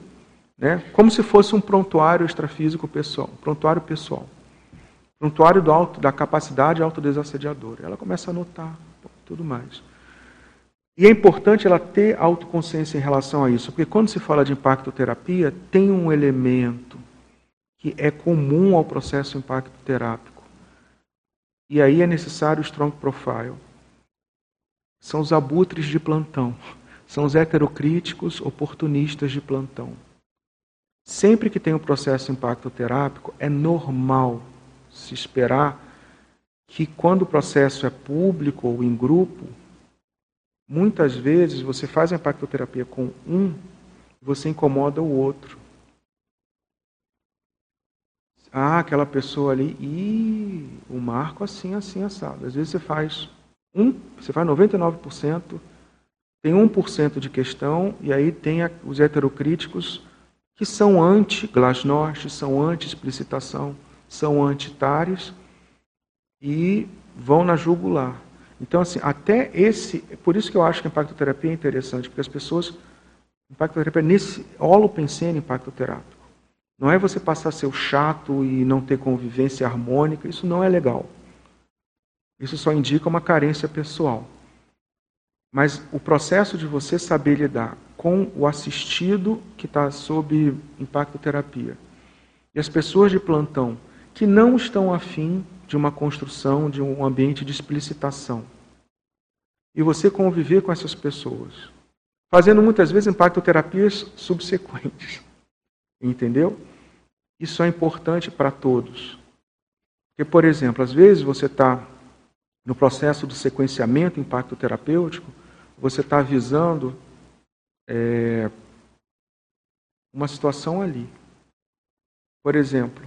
A: né? como se fosse um prontuário extrafísico pessoal, prontuário pessoal. Prontuário do alto, da capacidade autodesassediadora. Ela começa a anotar tudo mais. E é importante ela ter autoconsciência em relação a isso, porque quando se fala de impactoterapia, tem um elemento que é comum ao processo impactoterápico. E aí é necessário o strong profile. São os abutres de plantão. São os heterocríticos oportunistas de plantão. Sempre que tem um processo impactoterápico, é normal se esperar que quando o processo é público ou em grupo, muitas vezes você faz a impactoterapia com um, você incomoda o outro. Ah, aquela pessoa ali, e o marco assim, assim, assado. Às vezes você faz um, você faz 99%, tem 1% de questão, e aí tem os heterocríticos que são anti-glasnost, são anti-explicitação, são anti-tares e vão na jugular. Então, assim, até esse. Por isso que eu acho que a impactoterapia é interessante, porque as pessoas. Impactoterapia é nesse holopensene impactoterápico. Não é você passar o chato e não ter convivência harmônica, isso não é legal. Isso só indica uma carência pessoal. Mas o processo de você saber lidar com o assistido que está sob impactoterapia e as pessoas de plantão que não estão afim de uma construção de um ambiente de explicitação. E você conviver com essas pessoas, fazendo muitas vezes impactoterapias subsequentes. Entendeu? Isso é importante para todos. Porque, por exemplo, às vezes você está no processo do sequenciamento impacto terapêutico, você está visando é, uma situação ali. Por exemplo,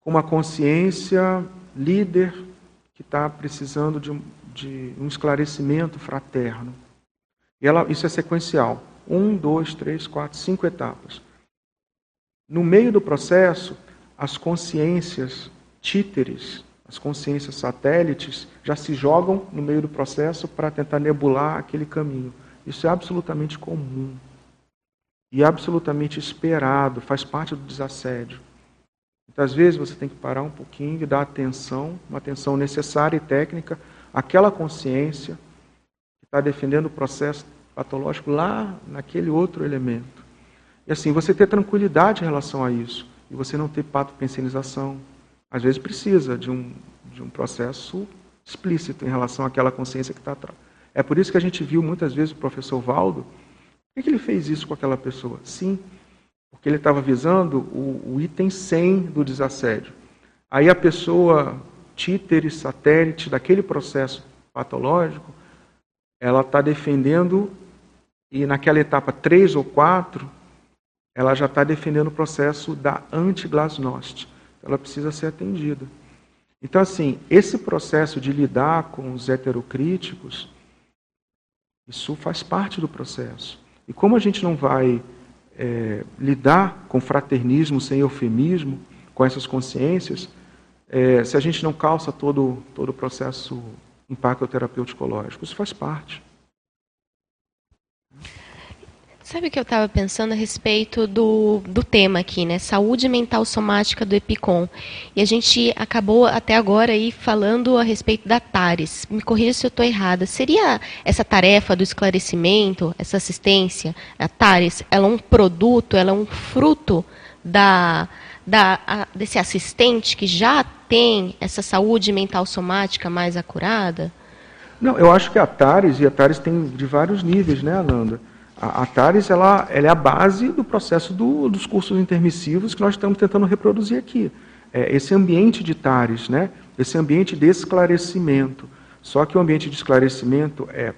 A: com uma consciência líder que está precisando de um, de um esclarecimento fraterno. E ela, isso é sequencial. Um, dois, três, quatro, cinco etapas. No meio do processo, as consciências títeres, as consciências satélites, já se jogam no meio do processo para tentar nebular aquele caminho. Isso é absolutamente comum e absolutamente esperado, faz parte do desassédio. Muitas vezes você tem que parar um pouquinho e dar atenção, uma atenção necessária e técnica àquela consciência que está defendendo o processo patológico lá naquele outro elemento. E assim, você ter tranquilidade em relação a isso. E você não ter patopensionização. Às vezes precisa de um, de um processo explícito em relação àquela consciência que está atrás. É por isso que a gente viu muitas vezes o professor Valdo. Por que ele fez isso com aquela pessoa? Sim, porque ele estava visando o, o, item 100 do desassédio. Aí a pessoa títere, satélite daquele processo patológico, ela está defendendo, e naquela etapa 3 ou 4, ela já está defendendo o processo da antiglasnost. Ela precisa ser atendida. Então, assim, esse processo de lidar com os heterocríticos, isso faz parte do processo. E como a gente não vai é, lidar com fraternismo sem eufemismo, com essas consciências, é, se a gente não calça todo, todo o processo impacto terapêutico isso faz parte.
B: Sabe o que eu estava pensando a respeito do, do tema aqui, né? Saúde mental somática do EPICOM. E a gente acabou até agora aí falando a respeito da TARES. Me corrija se eu estou errada. Seria essa tarefa do esclarecimento, essa assistência, a TARES, ela é um produto, ela é um fruto da, da, a, desse assistente que já tem essa saúde mental somática mais acurada?
A: Não, eu acho que a TARES, e a TARES tem de vários níveis, né, Ananda? A, a TARES ela, ela, é a base do processo do, dos cursos intermissivos que nós estamos tentando reproduzir aqui. É, esse ambiente de TARES, né? esse ambiente de esclarecimento. Só que o ambiente de esclarecimento é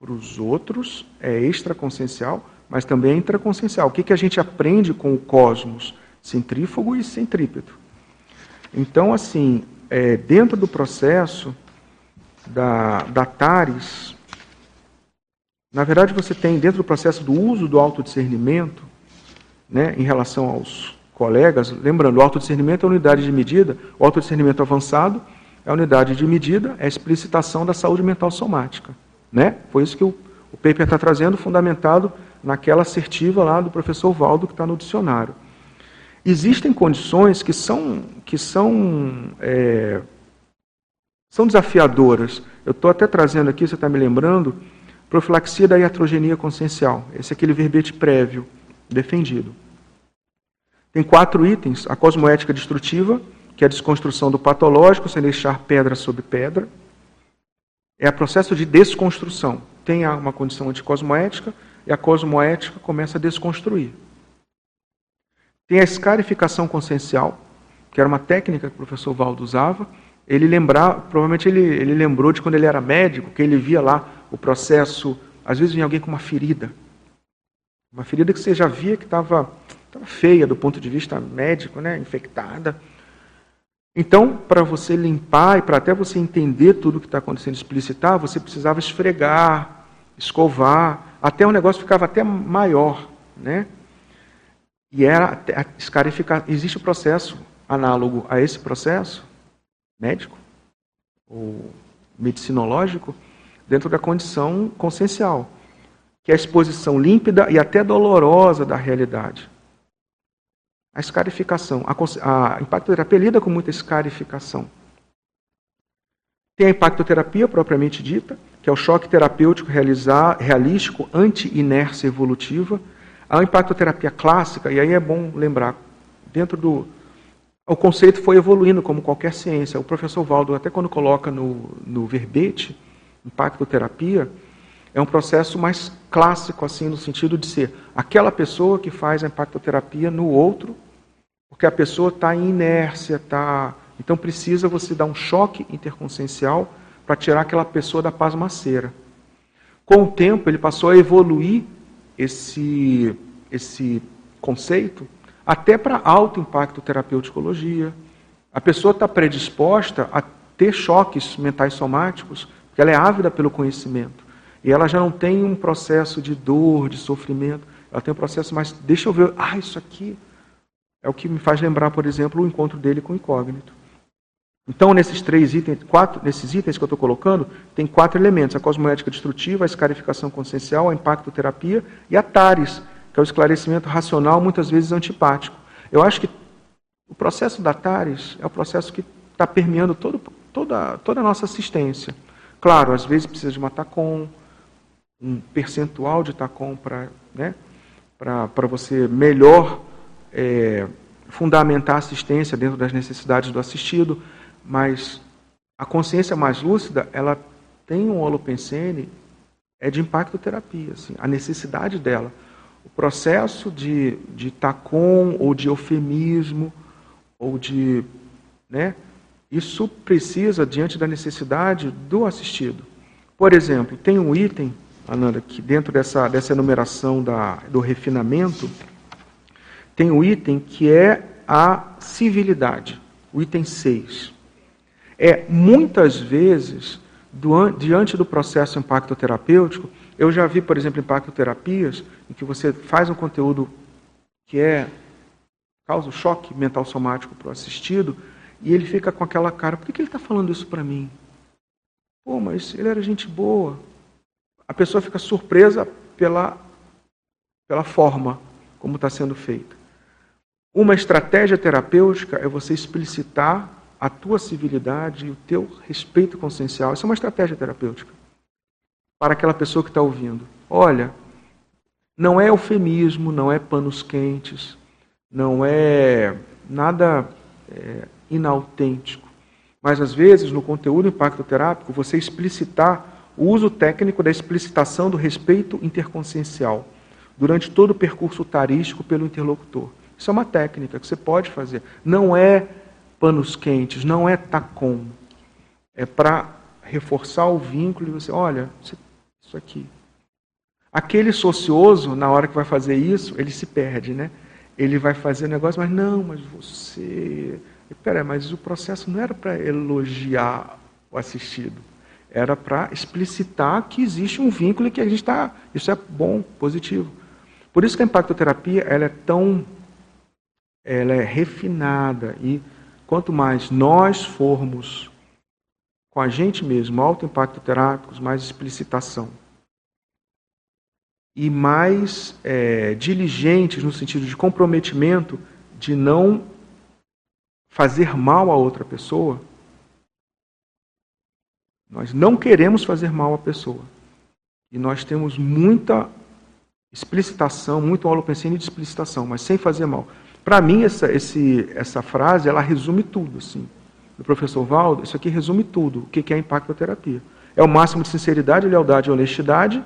A: para os outros, é extraconsciencial, mas também é intraconsciencial. O que, que a gente aprende com o cosmos? Centrífugo e centrípeto. Então, assim, é, dentro do processo da, da TARES, na verdade, você tem, dentro do processo do uso do autodiscernimento, né, em relação aos colegas, lembrando, o autodiscernimento é a unidade de medida, o autodiscernimento avançado é a unidade de medida, é a explicitação da saúde mental somática. Né? Foi isso que o, o paper está trazendo, fundamentado naquela assertiva lá do professor Valdo, que está no dicionário. Existem condições que são, que são, é, são desafiadoras. Eu estou até trazendo aqui, você está me lembrando, Profilaxia da iatrogenia consciencial. Esse é aquele verbete prévio defendido. Tem quatro itens: a cosmoética destrutiva, que é a desconstrução do patológico sem deixar pedra sobre pedra. É o processo de desconstrução. Tem uma condição anticosmoética e a cosmoética começa a desconstruir. Tem a escarificação consciencial, que era uma técnica que o professor Valdo usava. Ele lembrar, provavelmente ele, ele lembrou de quando ele era médico, que ele via lá o processo, às vezes vem alguém com uma ferida. Uma ferida que você já via que estava feia do ponto de vista médico, né, infectada. Então, para você limpar e para até você entender tudo o que está acontecendo, explicitar, você precisava esfregar, escovar, até o negócio ficava até maior, né? E era a escarificar. Existe um processo análogo a esse processo médico ou medicinológico, dentro da condição consciencial, que é a exposição límpida e até dolorosa da realidade. A escarificação. A, a impactoterapia lida com muita escarificação. Tem a impactoterapia propriamente dita, que é o choque terapêutico realizar, realístico anti-inércia evolutiva. A impactoterapia clássica, e aí é bom lembrar, dentro do. O conceito foi evoluindo como qualquer ciência. O professor Valdo, até quando coloca no, no verbete, impactoterapia é um processo mais clássico, assim, no sentido de ser aquela pessoa que faz a impactoterapia no outro, porque a pessoa está em inércia, tá... então precisa você dar um choque interconsciencial para tirar aquela pessoa da pasmaceira. Com o tempo, ele passou a evoluir esse, esse conceito até para alto impacto terapeuticologia. A pessoa está predisposta a ter choques mentais somáticos, porque ela é ávida pelo conhecimento. E ela já não tem um processo de dor, de sofrimento. Ela tem um processo mais, deixa eu ver, ah, isso aqui é o que me faz lembrar, por exemplo, o encontro dele com o incógnito. Então, nesses três itens, quatro, nesses itens que eu estou colocando, tem quatro elementos: a cosmoética destrutiva, a escarificação consciencial, a impacto-terapia e a TARES, que é o esclarecimento racional, muitas vezes antipático. Eu acho que o processo da TARES é o processo que está permeando todo, toda, toda a nossa assistência. Claro, às vezes precisa de uma TACOM, um percentual de TACOM para né, você melhor é, fundamentar a assistência dentro das necessidades do assistido, mas a consciência mais lúcida, ela tem um holopensene, é de impacto terapia, assim, a necessidade dela. O processo de, de TACOM ou de eufemismo ou de. Né, isso precisa, diante da necessidade do assistido. Por exemplo, tem um item, Ananda, que dentro dessa, dessa enumeração da, do refinamento, tem um item que é a civilidade, o item 6. É, muitas vezes, do, diante do processo impacto terapêutico, eu já vi, por exemplo, impacto terapias, em que você faz um conteúdo que é causa choque mental somático para o assistido, e ele fica com aquela cara, por que, que ele está falando isso para mim? Pô, mas ele era gente boa. A pessoa fica surpresa pela, pela forma como está sendo feita. Uma estratégia terapêutica é você explicitar a tua civilidade e o teu respeito consciencial. Isso é uma estratégia terapêutica para aquela pessoa que está ouvindo. Olha, não é eufemismo, não é panos quentes, não é nada é, inautêntico. Mas às vezes, no conteúdo impacto-terápico, você explicitar o uso técnico da explicitação do respeito interconsciencial durante todo o percurso tarístico pelo interlocutor. Isso é uma técnica que você pode fazer. Não é panos quentes, não é tacom. É para reforçar o vínculo e você, olha, isso aqui. Aquele socioso, na hora que vai fazer isso, ele se perde, né? Ele vai fazer negócio, mas não, mas você. Peraí, mas o processo não era para elogiar o assistido. Era para explicitar que existe um vínculo e que a gente está. Isso é bom, positivo. Por isso que a impactoterapia ela é tão. Ela é refinada. E quanto mais nós formos com a gente mesmo, alto impacto terápicos, mais explicitação e mais é, diligentes no sentido de comprometimento de não fazer mal a outra pessoa, nós não queremos fazer mal à pessoa. E nós temos muita explicitação, muito holopensene de explicitação, mas sem fazer mal. Para mim, essa, esse, essa frase, ela resume tudo. Assim. Do professor Valdo, isso aqui resume tudo. O que é impactoterapia? É o máximo de sinceridade, lealdade e honestidade,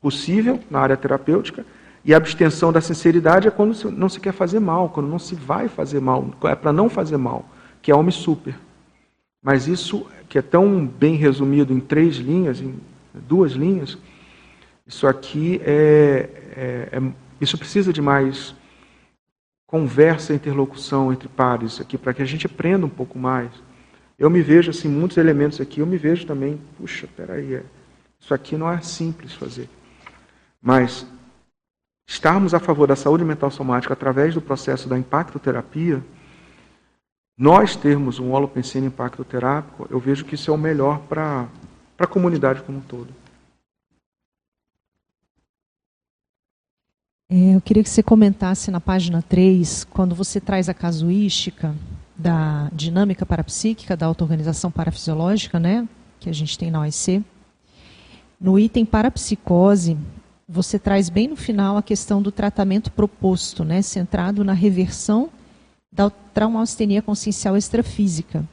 A: possível na área terapêutica, e a abstenção da sinceridade é quando não se quer fazer mal, quando não se vai fazer mal, é para não fazer mal, que é homem super. Mas isso, que é tão bem resumido em três linhas, em duas linhas, isso aqui é, é, é isso precisa de mais conversa, interlocução entre pares aqui, para que a gente aprenda um pouco mais. Eu me vejo, assim, muitos elementos aqui, eu me vejo também, puxa, peraí, é, isso aqui não é simples fazer. Mas estarmos a favor da saúde mental somática através do processo da impactoterapia, nós termos um holopensene impactoterápico, eu vejo que isso é o melhor para a comunidade como um todo.
C: É, eu queria que você comentasse na página 3, quando você traz a casuística da dinâmica parapsíquica, da auto-organização parafisiológica, né, que a gente tem na OIC, no item parapsicose, você traz bem no final a questão do tratamento proposto, né, centrado na reversão da traumaustenia consciencial extrafísica.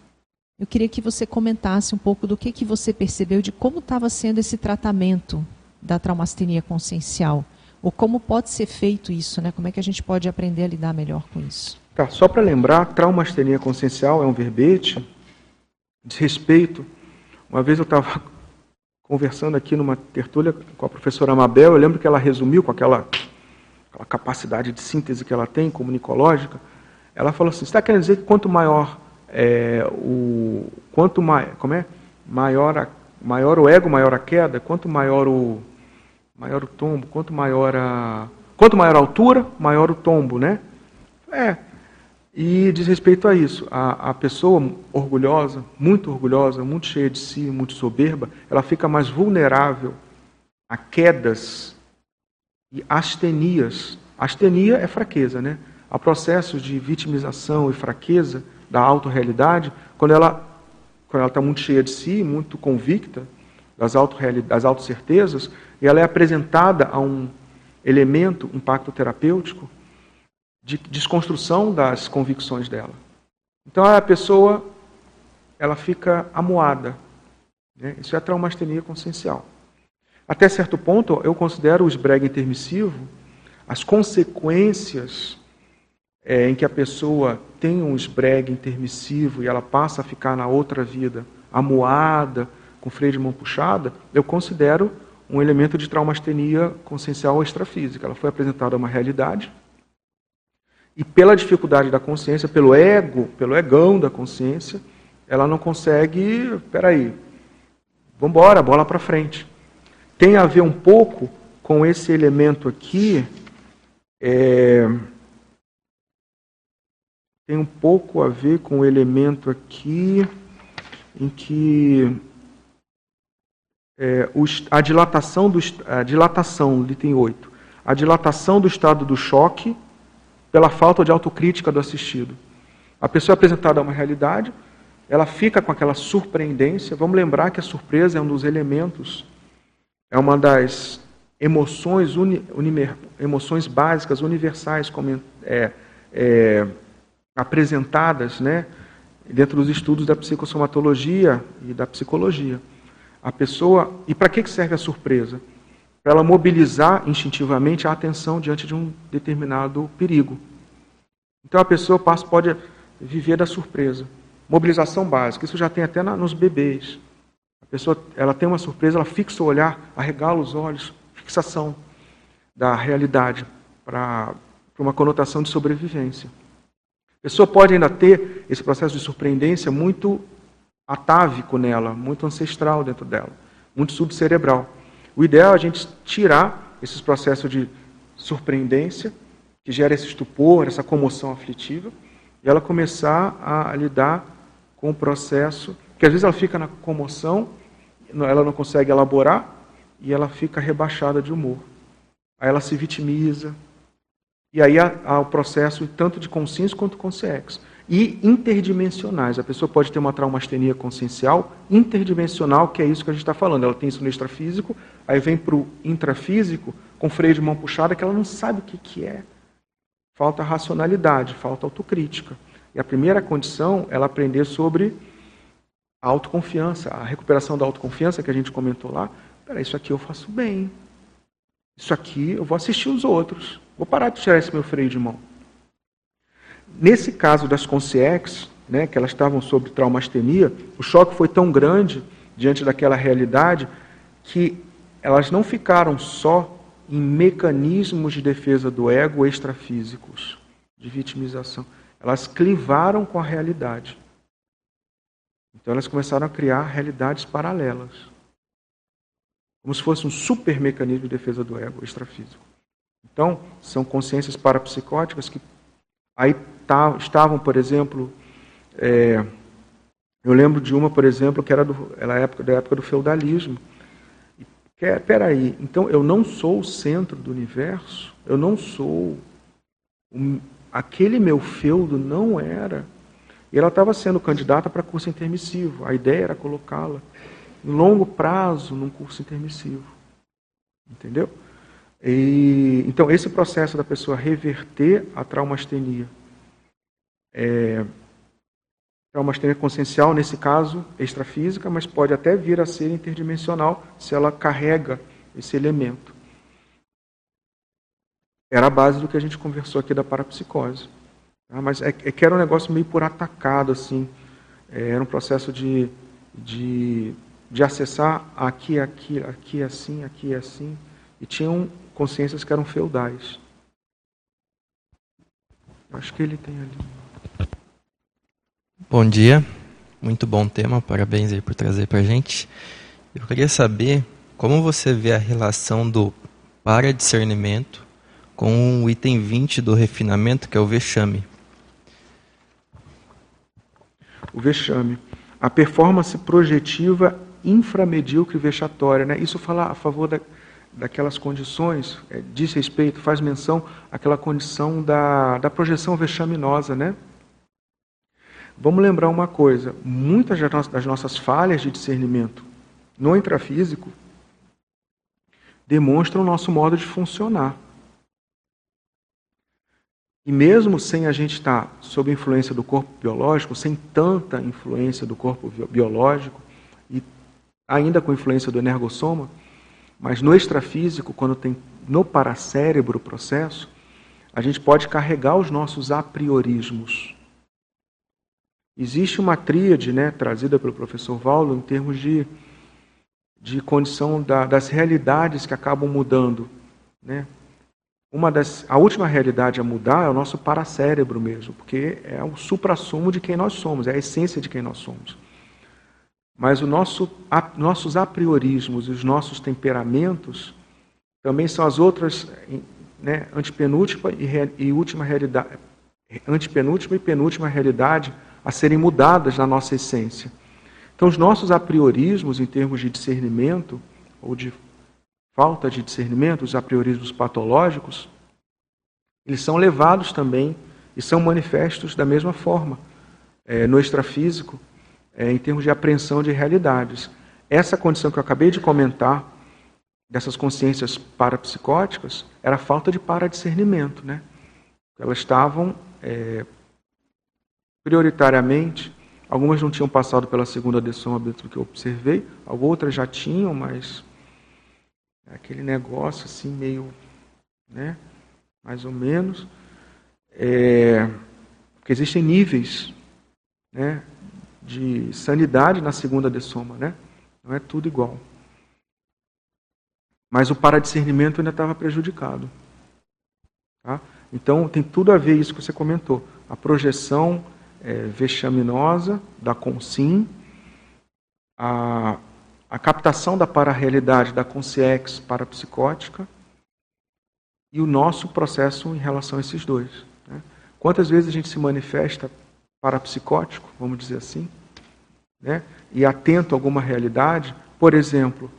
C: Eu queria que você comentasse um pouco do que, que você percebeu de como estava sendo esse tratamento da traumastenia consciencial, ou como pode ser feito isso, né? Como é que a gente pode aprender a lidar melhor com isso?
A: Tá, só para lembrar, traumastenia consciencial é um verbete de respeito. Uma vez eu estava conversando aqui numa tertúlia com a professora Amabel, eu lembro que ela resumiu com aquela aquela capacidade de síntese que ela tem, comunicológica, ela falou assim, você está querendo dizer que quanto maior é, o. Quanto mai, como é? Maior, a, maior o ego, maior a queda, quanto maior o. Maior o tombo, quanto maior a. Quanto maior a altura, maior o tombo, né? É. E diz respeito a isso, a, a pessoa orgulhosa, muito orgulhosa, muito cheia de si, muito soberba, ela fica mais vulnerável a quedas e astenias. Astenia é fraqueza, né? A processos de vitimização e fraqueza da autorrealidade, quando ela quando ela está muito cheia de si, muito convicta das, das autocertezas, e ela é apresentada a um elemento, um pacto terapêutico, de desconstrução das convicções dela. Então a pessoa ela fica amuada. Né? Isso é a traumastenia consciencial. Até certo ponto, eu considero o esbrega intermissivo as consequências é, em que a pessoa tem um esbrega intermissivo e ela passa a ficar na outra vida amuada, com freio de mão puxada, eu considero um elemento de traumastenia consciencial extrafísica. Ela foi apresentada a uma realidade e pela dificuldade da consciência, pelo ego, pelo egão da consciência, ela não consegue, peraí, vamos embora, bola para frente. Tem a ver um pouco com esse elemento aqui, é, tem um pouco a ver com o elemento aqui em que é, a dilatação do a dilatação, item 8, a dilatação do estado do choque pela falta de autocrítica do assistido. A pessoa é apresentada a uma realidade, ela fica com aquela surpreendência. Vamos lembrar que a surpresa é um dos elementos, é uma das emoções, uni, unimer, emoções básicas, universais, como é, é, apresentadas né, dentro dos estudos da psicossomatologia e da psicologia. A pessoa. E para que serve a surpresa? para ela mobilizar instintivamente a atenção diante de um determinado perigo. Então a pessoa pode viver da surpresa. Mobilização básica, isso já tem até nos bebês. A pessoa ela tem uma surpresa, ela fixa o olhar, arregala os olhos, fixação da realidade para uma conotação de sobrevivência. A pessoa pode ainda ter esse processo de surpreendência muito atávico nela, muito ancestral dentro dela, muito subcerebral. O ideal é a gente tirar esses processos de surpreendência, que gera esse estupor, essa comoção aflitiva, e ela começar a lidar com o processo, que às vezes ela fica na comoção, ela não consegue elaborar, e ela fica rebaixada de humor. Aí ela se vitimiza, e aí há, há o processo tanto de consciência quanto consciência e interdimensionais. A pessoa pode ter uma traumastenia consciencial interdimensional, que é isso que a gente está falando. Ela tem isso no extrafísico, aí vem para o intrafísico com freio de mão puxada, que ela não sabe o que, que é. Falta racionalidade, falta autocrítica. E a primeira condição é ela aprender sobre a autoconfiança, a recuperação da autoconfiança que a gente comentou lá. Peraí, isso aqui eu faço bem. Isso aqui eu vou assistir os outros. Vou parar de tirar esse meu freio de mão. Nesse caso das consciex, né, que elas estavam sob traumastenia, o choque foi tão grande diante daquela realidade que elas não ficaram só em mecanismos de defesa do ego extrafísicos, de vitimização. Elas clivaram com a realidade. Então elas começaram a criar realidades paralelas. Como se fosse um super mecanismo de defesa do ego extrafísico. Então, são consciências parapsicóticas que aí estavam, por exemplo, é, eu lembro de uma, por exemplo, que era, do, era época, da época do feudalismo. Que é, peraí, então eu não sou o centro do universo, eu não sou. Um, aquele meu feudo não era. E ela estava sendo candidata para curso intermissivo. A ideia era colocá-la em longo prazo num curso intermissivo. Entendeu? E, então, esse processo da pessoa reverter a traumastenia é, traumastenia consciencial, nesse caso, extrafísica, mas pode até vir a ser interdimensional se ela carrega esse elemento. Era a base do que a gente conversou aqui da parapsicose. Tá? Mas é, é, que era um negócio meio por atacado, assim. É, era um processo de, de, de acessar aqui, aqui, aqui assim, aqui assim. E tinham consciências que eram feudais. Acho que ele tem ali.
D: Bom dia, muito bom tema, parabéns aí por trazer para a gente. Eu queria saber como você vê a relação do para-discernimento com o item 20 do refinamento, que é o vexame.
A: O vexame. A performance projetiva inframedíocre vexatória. Né? Isso fala a favor da, daquelas condições, é, diz respeito, faz menção àquela condição da, da projeção vexaminosa. Né? Vamos lembrar uma coisa: muitas das nossas falhas de discernimento no intrafísico demonstram o nosso modo de funcionar. E mesmo sem a gente estar sob influência do corpo biológico, sem tanta influência do corpo biológico, e ainda com influência do energossoma, mas no extrafísico, quando tem no paracérebro o processo, a gente pode carregar os nossos apriorismos. Existe uma tríade né, trazida pelo professor Valdo em termos de, de condição da, das realidades que acabam mudando. Né? uma das, a última realidade a mudar é o nosso paracérebro mesmo, porque é o suprassumo de quem nós somos, é a essência de quem nós somos. Mas o nosso, a, nossos apriorismos e os nossos temperamentos também são as outras, né, antepenúltima e, e última realidade, antepenúltima e penúltima realidade a serem mudadas na nossa essência. Então, os nossos apriorismos, em termos de discernimento, ou de falta de discernimento, os apriorismos patológicos, eles são levados também e são manifestos da mesma forma é, no extrafísico, é, em termos de apreensão de realidades. Essa condição que eu acabei de comentar, dessas consciências parapsicóticas, era a falta de paradiscernimento. Né? Elas estavam é, prioritariamente, algumas não tinham passado pela segunda decisão dentro do que eu observei, outras já tinham, mas aquele negócio assim meio, né, mais ou menos, é, porque existem níveis, né, de sanidade na segunda dessoma, né? Não é tudo igual. Mas o paradiscernimento ainda estava prejudicado. Tá? Então tem tudo a ver isso que você comentou. A projeção é, vexaminosa da consim, a a captação da para-realidade da consciex parapsicótica e o nosso processo em relação a esses dois. Né? Quantas vezes a gente se manifesta parapsicótico, vamos dizer assim, né? e atento a alguma realidade? Por exemplo,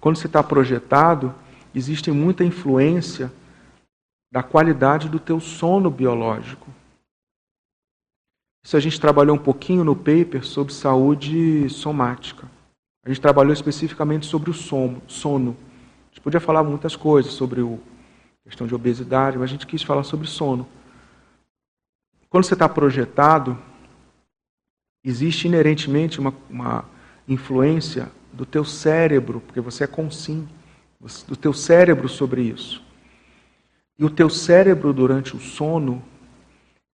A: quando você está projetado, existe muita influência da qualidade do teu sono biológico. Isso a gente trabalhou um pouquinho no paper sobre saúde somática. A gente trabalhou especificamente sobre o sono. sono. A gente podia falar muitas coisas sobre a questão de obesidade, mas a gente quis falar sobre sono. Quando você está projetado, existe inerentemente uma, uma influência do teu cérebro, porque você é consim, do teu cérebro sobre isso. E o teu cérebro durante o sono,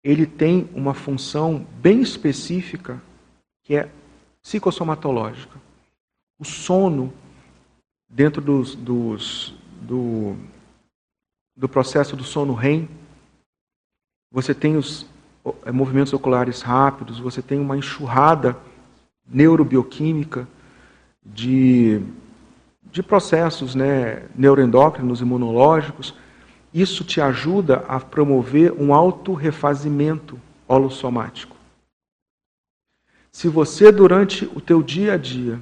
A: ele tem uma função bem específica que é psicossomatológica. O sono, dentro dos, dos, do, do processo do sono REM, você tem os é, movimentos oculares rápidos, você tem uma enxurrada neurobioquímica de, de processos né, neuroendócrinos, imunológicos. Isso te ajuda a promover um autorrefazimento holossomático. Se você, durante o teu dia a dia,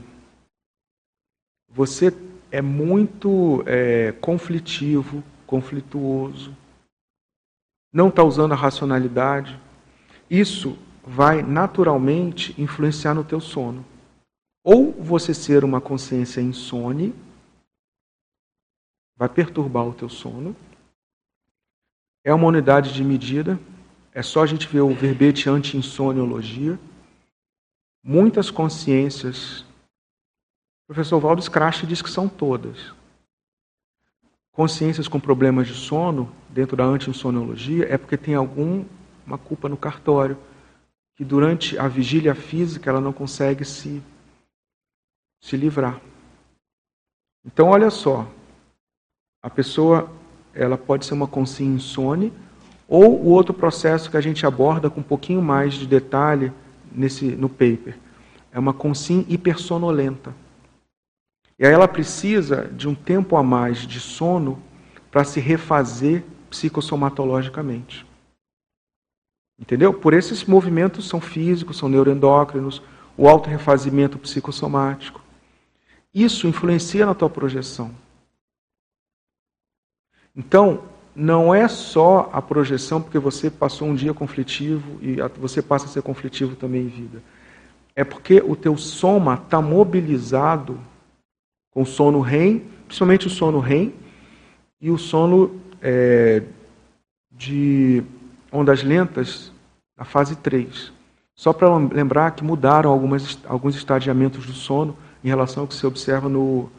A: você é muito é, conflitivo, conflituoso, não está usando a racionalidade. Isso vai naturalmente influenciar no teu sono. Ou você ser uma consciência insone, vai perturbar o teu sono. É uma unidade de medida. É só a gente ver o verbete anti-insoniologia. Muitas consciências o professor Valdo Scratch diz que são todas. Consciências com problemas de sono, dentro da anti-insoniologia, é porque tem alguma culpa no cartório, que durante a vigília física ela não consegue se, se livrar. Então, olha só, a pessoa ela pode ser uma consciência insone Ou o outro processo que a gente aborda com um pouquinho mais de detalhe nesse, no paper. É uma consim hipersonolenta. E aí ela precisa de um tempo a mais de sono para se refazer psicossomatologicamente. Entendeu? Por esses movimentos são físicos, são neuroendócrinos, o autorrefazimento psicossomático. Isso influencia na tua projeção. Então, não é só a projeção porque você passou um dia conflitivo e você passa a ser conflitivo também em vida. É porque o teu soma está mobilizado com o sono REM, principalmente o sono REM e o sono é, de ondas lentas na fase 3. Só para lembrar que mudaram algumas, alguns estadiamentos do sono em relação ao que se observa no,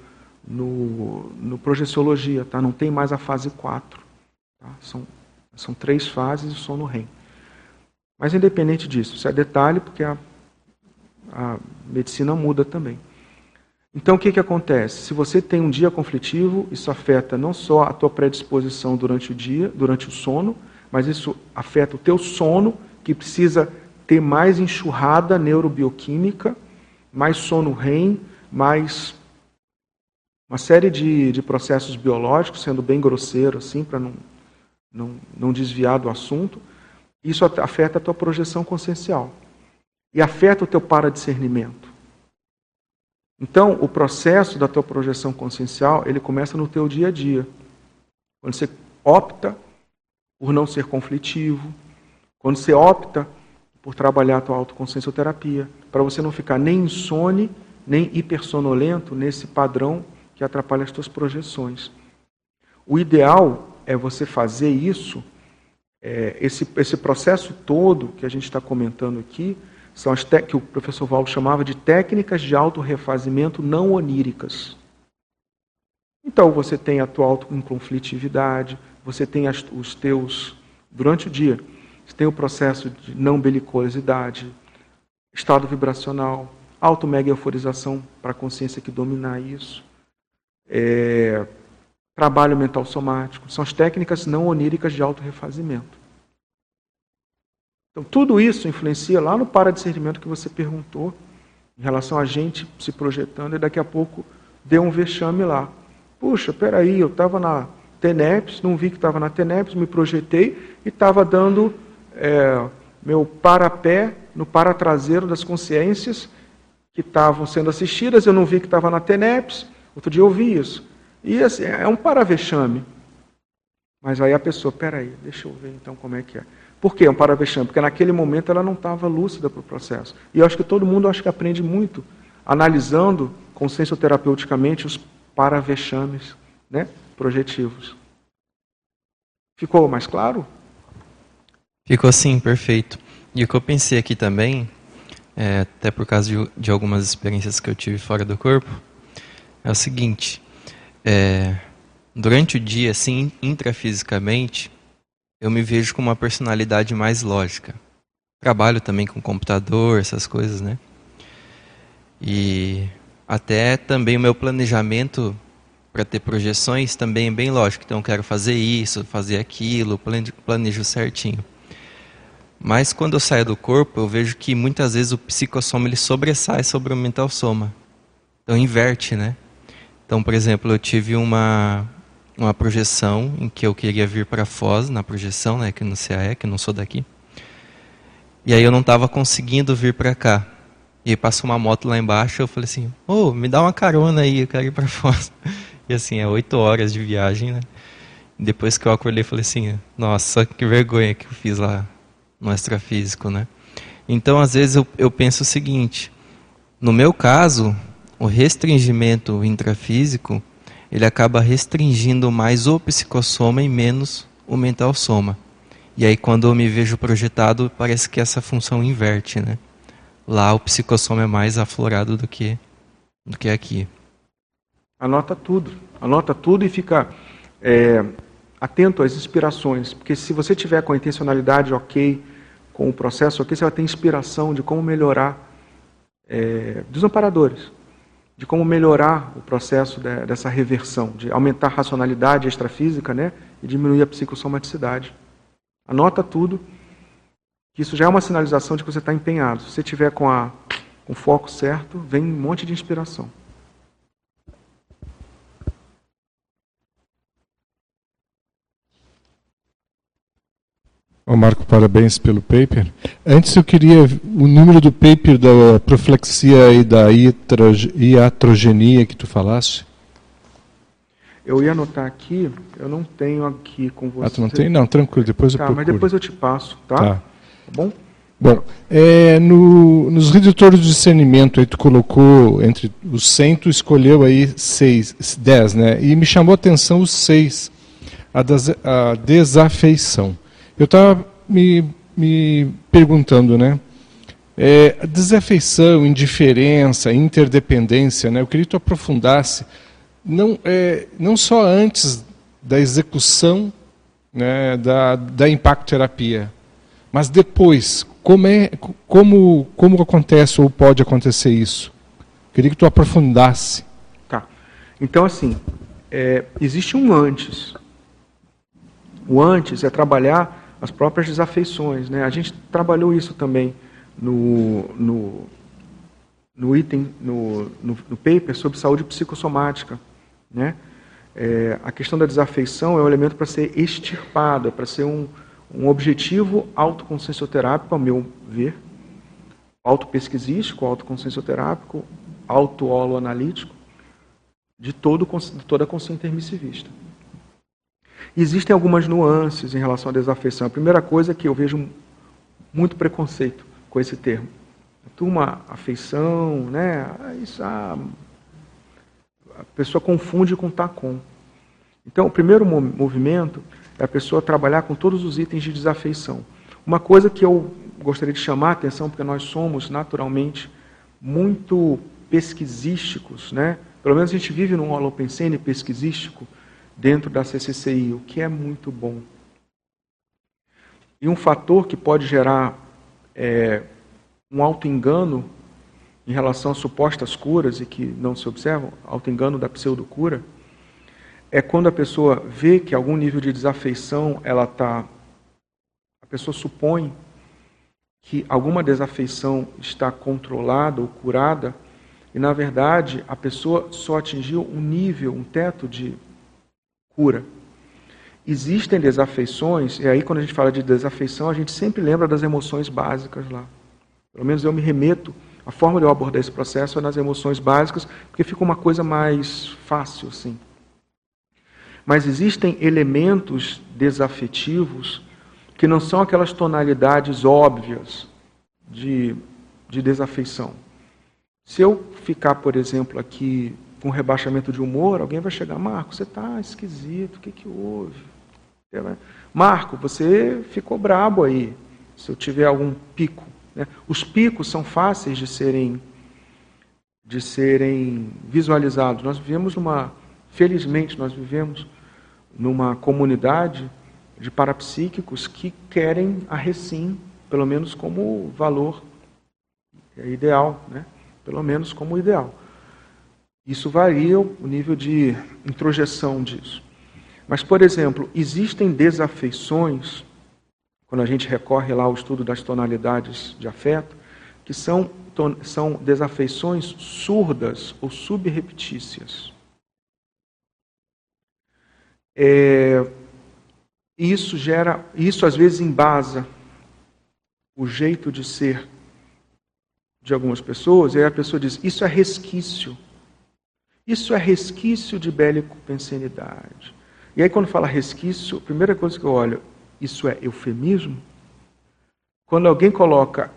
A: no, no projeciologia, tá? não tem mais a fase 4. Tá? São, são três fases e sono REM. Mas independente disso, isso é detalhe porque a, a medicina muda também. Então o que, que acontece? Se você tem um dia conflitivo, isso afeta não só a tua predisposição durante o dia, durante o sono, mas isso afeta o teu sono, que precisa ter mais enxurrada neurobioquímica, mais sono REM, mais uma série de, de processos biológicos, sendo bem grosseiro assim, para não não, não desviar do assunto, isso afeta a tua projeção consciencial e afeta o teu paradiscernimento. Então, o processo da tua projeção consciencial, ele começa no teu dia a dia. Quando você opta por não ser conflitivo, quando você opta por trabalhar a tua autoconsciencioterapia, para você não ficar nem insone, nem hipersonolento nesse padrão que atrapalha as tuas projeções. O ideal é você fazer isso, é, esse, esse processo todo que a gente está comentando aqui, são as que o professor Val chamava de técnicas de autorrefazimento não oníricas. Então você tem a tua autoconflitividade, você tem as, os teus, durante o dia, você tem o processo de não belicosidade, estado vibracional, auto-mega euforização para a consciência que dominar isso. É, trabalho mental somático, são as técnicas não oníricas de autorrefazimento. Então, tudo isso influencia lá no paradiscernimento que você perguntou, em relação a gente se projetando, e daqui a pouco deu um vexame lá. Puxa, peraí, eu estava na TENEPS, não vi que estava na TENEPS, me projetei e estava dando é, meu parapé no paratraseiro das consciências que estavam sendo assistidas, eu não vi que estava na TENEPS, outro dia eu vi isso. E assim, é um paravexame. Mas aí a pessoa, peraí, deixa eu ver então como é que é. Por que é um paravexame? Porque naquele momento ela não estava lúcida para o processo. E eu acho que todo mundo acho que aprende muito analisando consciencioterapeuticamente os paravexames né, projetivos. Ficou mais claro?
D: Ficou sim, perfeito. E o que eu pensei aqui também, é, até por causa de, de algumas experiências que eu tive fora do corpo, é o seguinte: é, durante o dia, assim, intrafisicamente, eu me vejo com uma personalidade mais lógica. Trabalho também com computador, essas coisas, né? E até também o meu planejamento para ter projeções também é bem lógico. Então, eu quero fazer isso, fazer aquilo, planejo certinho. Mas quando eu saio do corpo, eu vejo que muitas vezes o psicossoma ele sobressai sobre o mental soma. Então, inverte, né? Então, por exemplo, eu tive uma, uma projeção em que eu queria vir para Foz, na projeção, né, que no CAE, que não sou daqui. E aí eu não estava conseguindo vir para cá. E aí passou uma moto lá embaixo, eu falei assim, ô, oh, me dá uma carona aí, eu quero ir para Foz. E assim, é oito horas de viagem, né? Depois que eu acordei, falei assim, nossa, que vergonha que eu fiz lá no extrafísico, né? Então, às vezes eu, eu penso o seguinte, no meu caso, o restringimento intrafísico, ele acaba restringindo mais o psicossoma e menos o mental soma. E aí quando eu me vejo projetado, parece que essa função inverte, né? Lá o psicossoma é mais aflorado do que do que aqui.
A: Anota tudo, anota tudo e fica é, atento às inspirações, porque se você tiver com a intencionalidade ok, com o processo ok, você vai ter inspiração de como melhorar é, desamparadores de como melhorar o processo de, dessa reversão, de aumentar a racionalidade extrafísica né, e diminuir a psicossomaticidade. Anota tudo, que isso já é uma sinalização de que você está empenhado. Se você tiver com, a, com o foco certo, vem um monte de inspiração.
E: Marco, parabéns pelo paper. Antes eu queria o número do paper da proflexia e da iatrogenia que tu falaste.
A: Eu ia anotar aqui, eu não tenho aqui com você.
E: Ah, tu não tem? Não, tranquilo, depois eu
A: tá,
E: procuro.
A: mas depois eu te passo, tá?
E: Tá.
A: Tá bom?
E: Bom, é, no, nos redutores de discernimento, aí tu colocou entre os 100, tu escolheu aí seis, 10, né? E me chamou a atenção os seis, a, das, a desafeição. Eu estava me, me perguntando, né? É, desafeição, indiferença, interdependência, né? Eu queria que tu aprofundasse, não, é, não só antes da execução né, da, da impacto terapia, mas depois, como, é, como, como acontece ou pode acontecer isso? Queria que tu aprofundasse.
A: Tá. Então, assim, é, existe um antes. O antes é trabalhar as próprias desafeições. Né? A gente trabalhou isso também no, no, no item, no, no, no paper sobre saúde psicossomática. Né? É, a questão da desafeição é um elemento para ser extirpado, é para ser um, um objetivo autoconsciencioterápico, ao meu ver, autopesquisístico, autoconsciencioterápico, auto-holoanalítico, de, todo, de toda a consciência intermissivista. Existem algumas nuances em relação à desafeição. A primeira coisa é que eu vejo muito preconceito com esse termo. A turma, afeição, né? Isso, ah, a pessoa confunde com tacom. Então, o primeiro movimento é a pessoa trabalhar com todos os itens de desafeição. Uma coisa que eu gostaria de chamar a atenção, porque nós somos naturalmente muito pesquisísticos, né? Pelo menos a gente vive num holopensene pesquisístico, dentro da CCCI, o que é muito bom. E um fator que pode gerar é, um auto-engano em relação a supostas curas e que não se observam, auto-engano da pseudocura, é quando a pessoa vê que algum nível de desafeição ela está. A pessoa supõe que alguma desafeição está controlada ou curada, e na verdade a pessoa só atingiu um nível, um teto de cura. Existem desafeições, e aí quando a gente fala de desafeição, a gente sempre lembra das emoções básicas lá. Pelo menos eu me remeto, a forma de eu abordar esse processo é nas emoções básicas, porque fica uma coisa mais fácil assim. Mas existem elementos desafetivos que não são aquelas tonalidades óbvias de, de desafeição. Se eu ficar, por exemplo, aqui com rebaixamento de humor, alguém vai chegar, Marco, você está esquisito, o que, que houve? Marco, você ficou brabo aí, se eu tiver algum pico. Né? Os picos são fáceis de serem, de serem visualizados. Nós vivemos numa, felizmente, nós vivemos numa comunidade de parapsíquicos que querem a recim, pelo menos como valor ideal, né? pelo menos como ideal. Isso varia o nível de introjeção disso. Mas, por exemplo, existem desafeições, quando a gente recorre lá ao estudo das tonalidades de afeto, que são, são desafeições surdas ou subreptícias. É, isso gera, isso às vezes embasa o jeito de ser de algumas pessoas, e aí a pessoa diz: Isso é resquício isso é resquício de bélico-pensenidade. E aí, quando fala resquício, a primeira coisa que eu olho, isso é eufemismo? Quando alguém coloca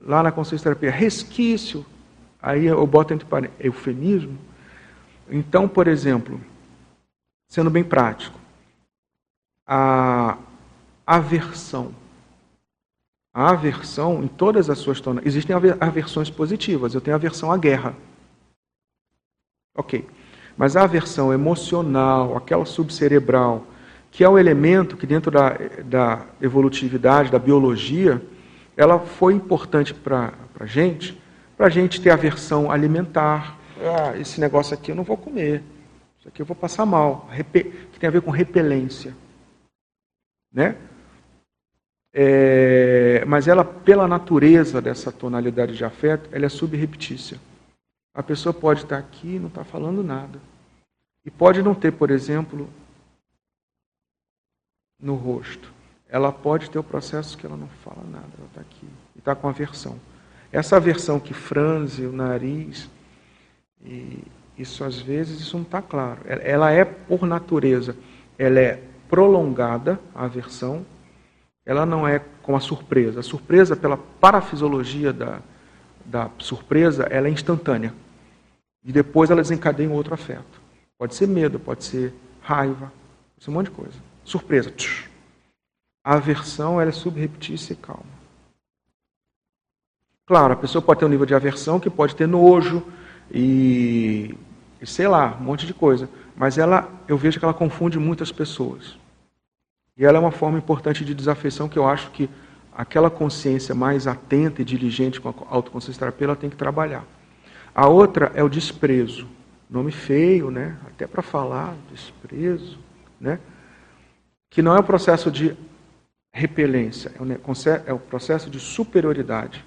A: lá na consciência terapia resquício, aí eu boto entre parênteses, eufemismo? Então, por exemplo, sendo bem prático, a aversão. A aversão, em todas as suas tonas, existem aversões positivas. Eu tenho aversão à guerra. Ok. Mas a aversão emocional, aquela subcerebral, que é o elemento que dentro da, da evolutividade, da biologia, ela foi importante para a gente, para a gente ter aversão alimentar. Ah, esse negócio aqui eu não vou comer, isso aqui eu vou passar mal, que tem a ver com repelência. Né? É, mas ela, pela natureza dessa tonalidade de afeto, ela é subreptícia. A pessoa pode estar aqui e não está falando nada. E pode não ter, por exemplo, no rosto. Ela pode ter o processo que ela não fala nada, ela está aqui e está com aversão. Essa aversão que franze o nariz, e isso às vezes isso não está claro. Ela é por natureza, ela é prolongada, a aversão, ela não é como a surpresa. A surpresa, pela parafisiologia da, da surpresa, ela é instantânea. E depois ela desencadeia um outro afeto. Pode ser medo, pode ser raiva, pode ser um monte de coisa. Surpresa. A aversão ela é subreptícia e calma. Claro, a pessoa pode ter um nível de aversão que pode ter nojo e, e sei lá, um monte de coisa. Mas ela, eu vejo que ela confunde muitas pessoas. E ela é uma forma importante de desafeição que eu acho que aquela consciência mais atenta e diligente com a autoconsciência terapia ela tem que trabalhar. A outra é o desprezo. Nome feio, né? Até para falar, desprezo, né? Que não é o processo de repelência, é o é processo de superioridade.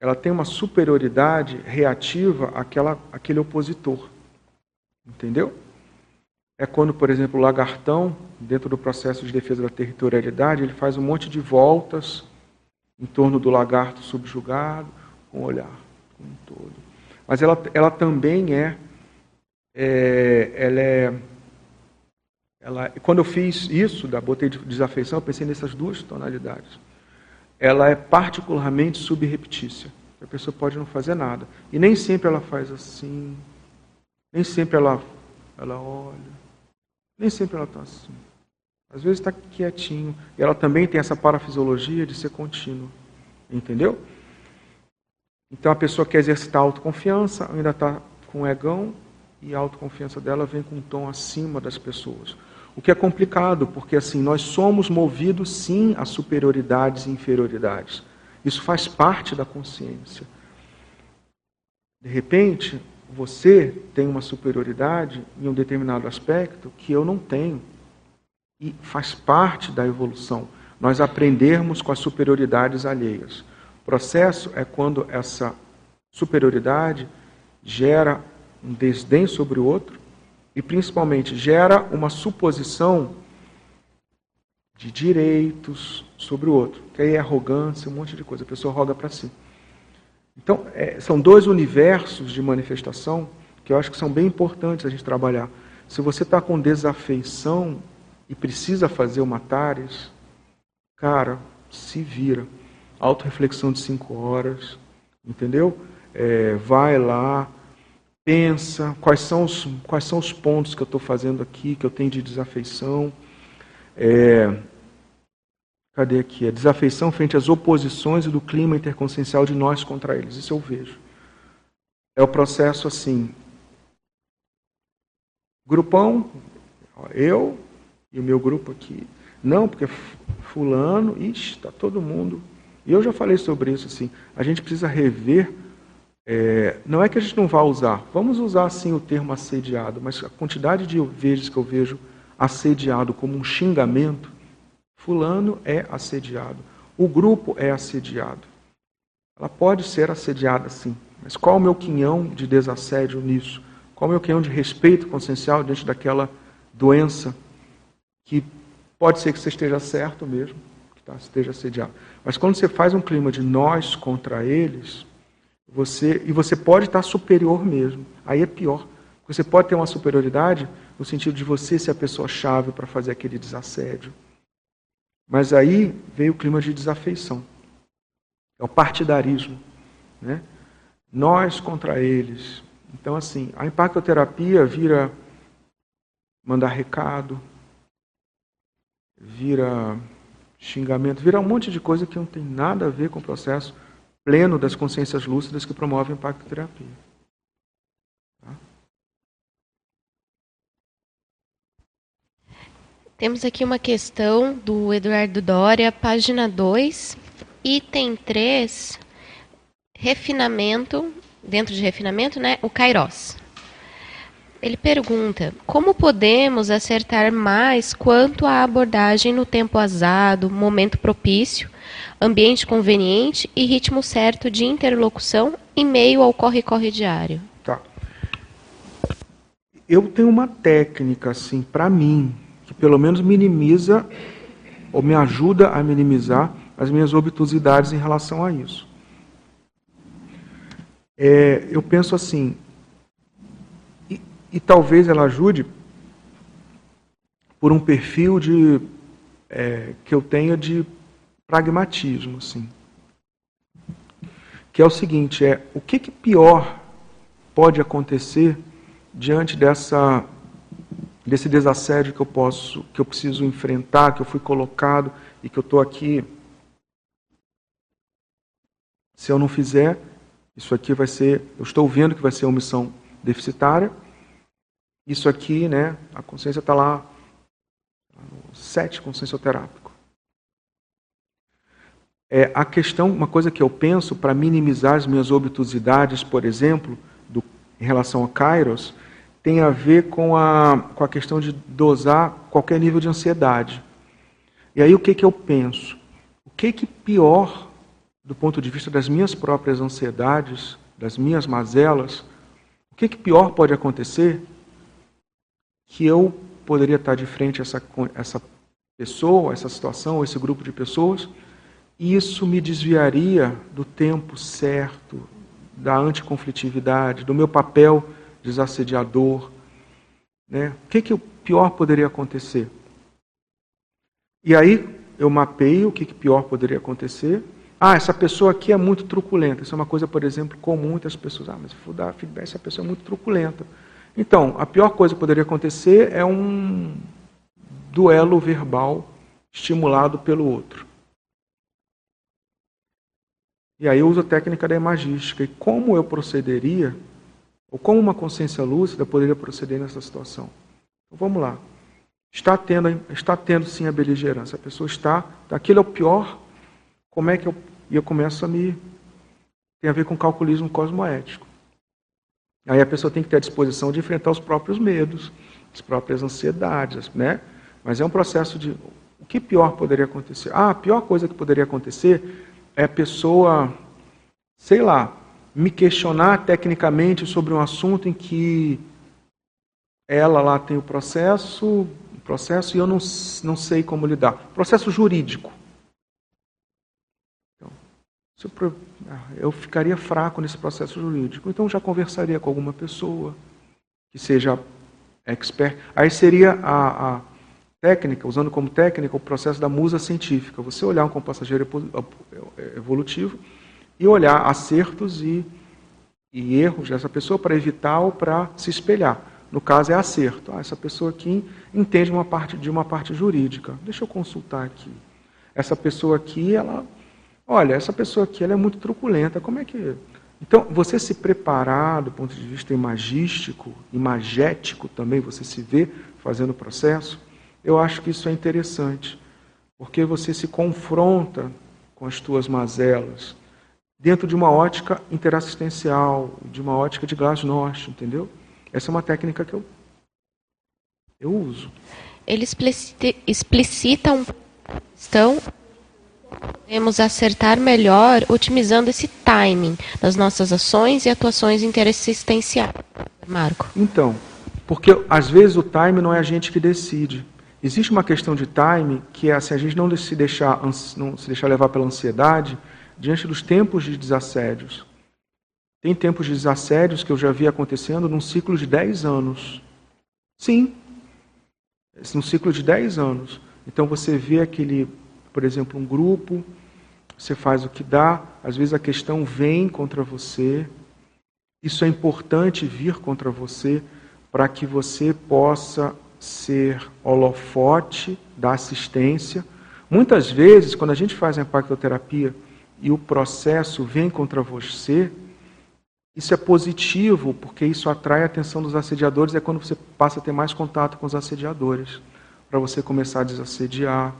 A: Ela tem uma superioridade reativa àquela, àquele opositor. Entendeu? é quando, por exemplo, o lagartão, dentro do processo de defesa da territorialidade, ele faz um monte de voltas em torno do lagarto subjugado, com o olhar como um todo. Mas ela, ela também é, é, ela é ela, quando eu fiz isso, da botei de desafeição, eu pensei nessas duas tonalidades. Ela é particularmente subreptícia. A pessoa pode não fazer nada. E nem sempre ela faz assim. Nem sempre ela, ela olha. Nem sempre ela está assim. Às vezes está quietinho. E ela também tem essa parafisiologia de ser contínua. Entendeu? Então a pessoa quer exercitar autoconfiança, ainda está com egão, e a autoconfiança dela vem com um tom acima das pessoas. O que é complicado, porque assim, nós somos movidos sim a superioridades e inferioridades. Isso faz parte da consciência. De repente, você tem uma superioridade em um determinado aspecto que eu não tenho. E faz parte da evolução nós aprendermos com as superioridades alheias. Processo é quando essa superioridade gera um desdém sobre o outro e, principalmente, gera uma suposição de direitos sobre o outro, que aí é arrogância, um monte de coisa. A pessoa roga para si. Então, é, são dois universos de manifestação que eu acho que são bem importantes a gente trabalhar. Se você está com desafeição e precisa fazer uma TARES, cara, se vira. Autoreflexão de cinco horas, entendeu? É, vai lá, pensa quais são os, quais são os pontos que eu estou fazendo aqui, que eu tenho de desafeição. É, Cadê aqui? A desafeição frente às oposições e do clima interconsciencial de nós contra eles. Isso eu vejo. É o processo assim. Grupão, eu e o meu grupo aqui. Não, porque fulano, ixi, está todo mundo. E eu já falei sobre isso assim. A gente precisa rever. É, não é que a gente não vá usar. Vamos usar sim o termo assediado, mas a quantidade de vezes que eu vejo assediado como um xingamento Fulano é assediado. O grupo é assediado. Ela pode ser assediada sim, mas qual o meu quinhão de desassédio nisso? Qual o meu quinhão de respeito consciencial diante daquela doença que pode ser que você esteja certo mesmo, que tá, esteja assediado. Mas quando você faz um clima de nós contra eles, você e você pode estar superior mesmo. Aí é pior. Você pode ter uma superioridade no sentido de você ser a pessoa chave para fazer aquele desassédio. Mas aí veio o clima de desafeição. É o partidarismo. Né? Nós contra eles. Então, assim, a impactoterapia vira mandar recado, vira xingamento, vira um monte de coisa que não tem nada a ver com o processo pleno das consciências lúcidas que promove a impactoterapia.
B: Temos aqui uma questão do Eduardo Dória, página 2, item 3, refinamento, dentro de refinamento, né, o Kairos. Ele pergunta: como podemos acertar mais quanto à abordagem no tempo azado, momento propício, ambiente conveniente e ritmo certo de interlocução em meio ao corre-corre diário?
A: Tá. Eu tenho uma técnica, assim, para mim, que pelo menos minimiza ou me ajuda a minimizar as minhas obtusidades em relação a isso. É, eu penso assim, e, talvez ela ajude por um perfil de é, que eu tenha de pragmatismo, assim, que é o seguinte: é o que, que pior pode acontecer diante dessa desse desassédio que eu posso, que eu preciso enfrentar, que eu fui colocado e que eu estou aqui. Se eu não fizer, isso aqui vai ser, eu estou vendo que vai ser omissão deficitária. Isso aqui, né, a consciência está lá, no 7 consciencioterápico. É, a questão, uma coisa que eu penso para minimizar as minhas obtusidades, por exemplo, do, em relação a Kairos, tem a ver com a, com a questão de dosar qualquer nível de ansiedade. E aí o que, que eu penso? O que, que pior do ponto de vista das minhas próprias ansiedades, das minhas mazelas, o que, que pior pode acontecer que eu poderia estar de frente a essa, essa pessoa, essa situação, esse grupo de pessoas, isso me desviaria do tempo certo, da anticonflitividade, do meu papel desassediador. Né? O que, que pior poderia acontecer? E aí eu mapeio o que, que pior poderia acontecer ah, essa pessoa aqui é muito truculenta. Isso é uma coisa, por exemplo, comum muitas pessoas. Ah, mas vou dar feedback, essa pessoa é muito truculenta. Então, a pior coisa que poderia acontecer é um duelo verbal estimulado pelo outro. E aí eu uso a técnica da imagística. E como eu procederia, ou como uma consciência lúcida poderia proceder nessa situação? Então, vamos lá. Está tendo, está tendo sim a beligerância. A pessoa está, aquilo é o pior. Como é que eu e eu começo a me. tem a ver com calculismo cosmoético. Aí a pessoa tem que ter a disposição de enfrentar os próprios medos, as próprias ansiedades, né? Mas é um processo de. O que pior poderia acontecer? Ah, a pior coisa que poderia acontecer é a pessoa, sei lá, me questionar tecnicamente sobre um assunto em que ela lá tem o processo, o processo e eu não, não sei como lidar. Processo jurídico. Eu ficaria fraco nesse processo jurídico. Então já conversaria com alguma pessoa que seja expert. Aí seria a, a técnica, usando como técnica o processo da musa científica. Você olhar um compassageiro evolutivo e olhar acertos e, e erros dessa pessoa para evitar ou para se espelhar. No caso é acerto. Ah, essa pessoa aqui entende uma parte de uma parte jurídica. Deixa eu consultar aqui. Essa pessoa aqui, ela Olha, essa pessoa aqui ela é muito truculenta, como é que. Então, você se preparar do ponto de vista imagístico, imagético também, você se vê fazendo o processo, eu acho que isso é interessante, porque você se confronta com as tuas mazelas dentro de uma ótica interassistencial, de uma ótica de glasnost, entendeu? Essa é uma técnica que eu, eu uso.
B: Ele explicita, explicita um questão podemos acertar melhor otimizando esse timing das nossas ações e atuações interassistenciais. Marco.
A: Então, porque às vezes o time não é a gente que decide. Existe uma questão de time que é se a gente não se deixar, não se deixar levar pela ansiedade diante dos tempos de desassédios. Tem tempos de desassédios que eu já vi acontecendo num ciclo de 10 anos. Sim, num ciclo de 10 anos. Então você vê aquele por exemplo, um grupo, você faz o que dá, às vezes a questão vem contra você. Isso é importante vir contra você para que você possa ser holofote da assistência. Muitas vezes, quando a gente faz a impactoterapia e o processo vem contra você, isso é positivo, porque isso atrai a atenção dos assediadores, é quando você passa a ter mais contato com os assediadores, para você começar a desassediar.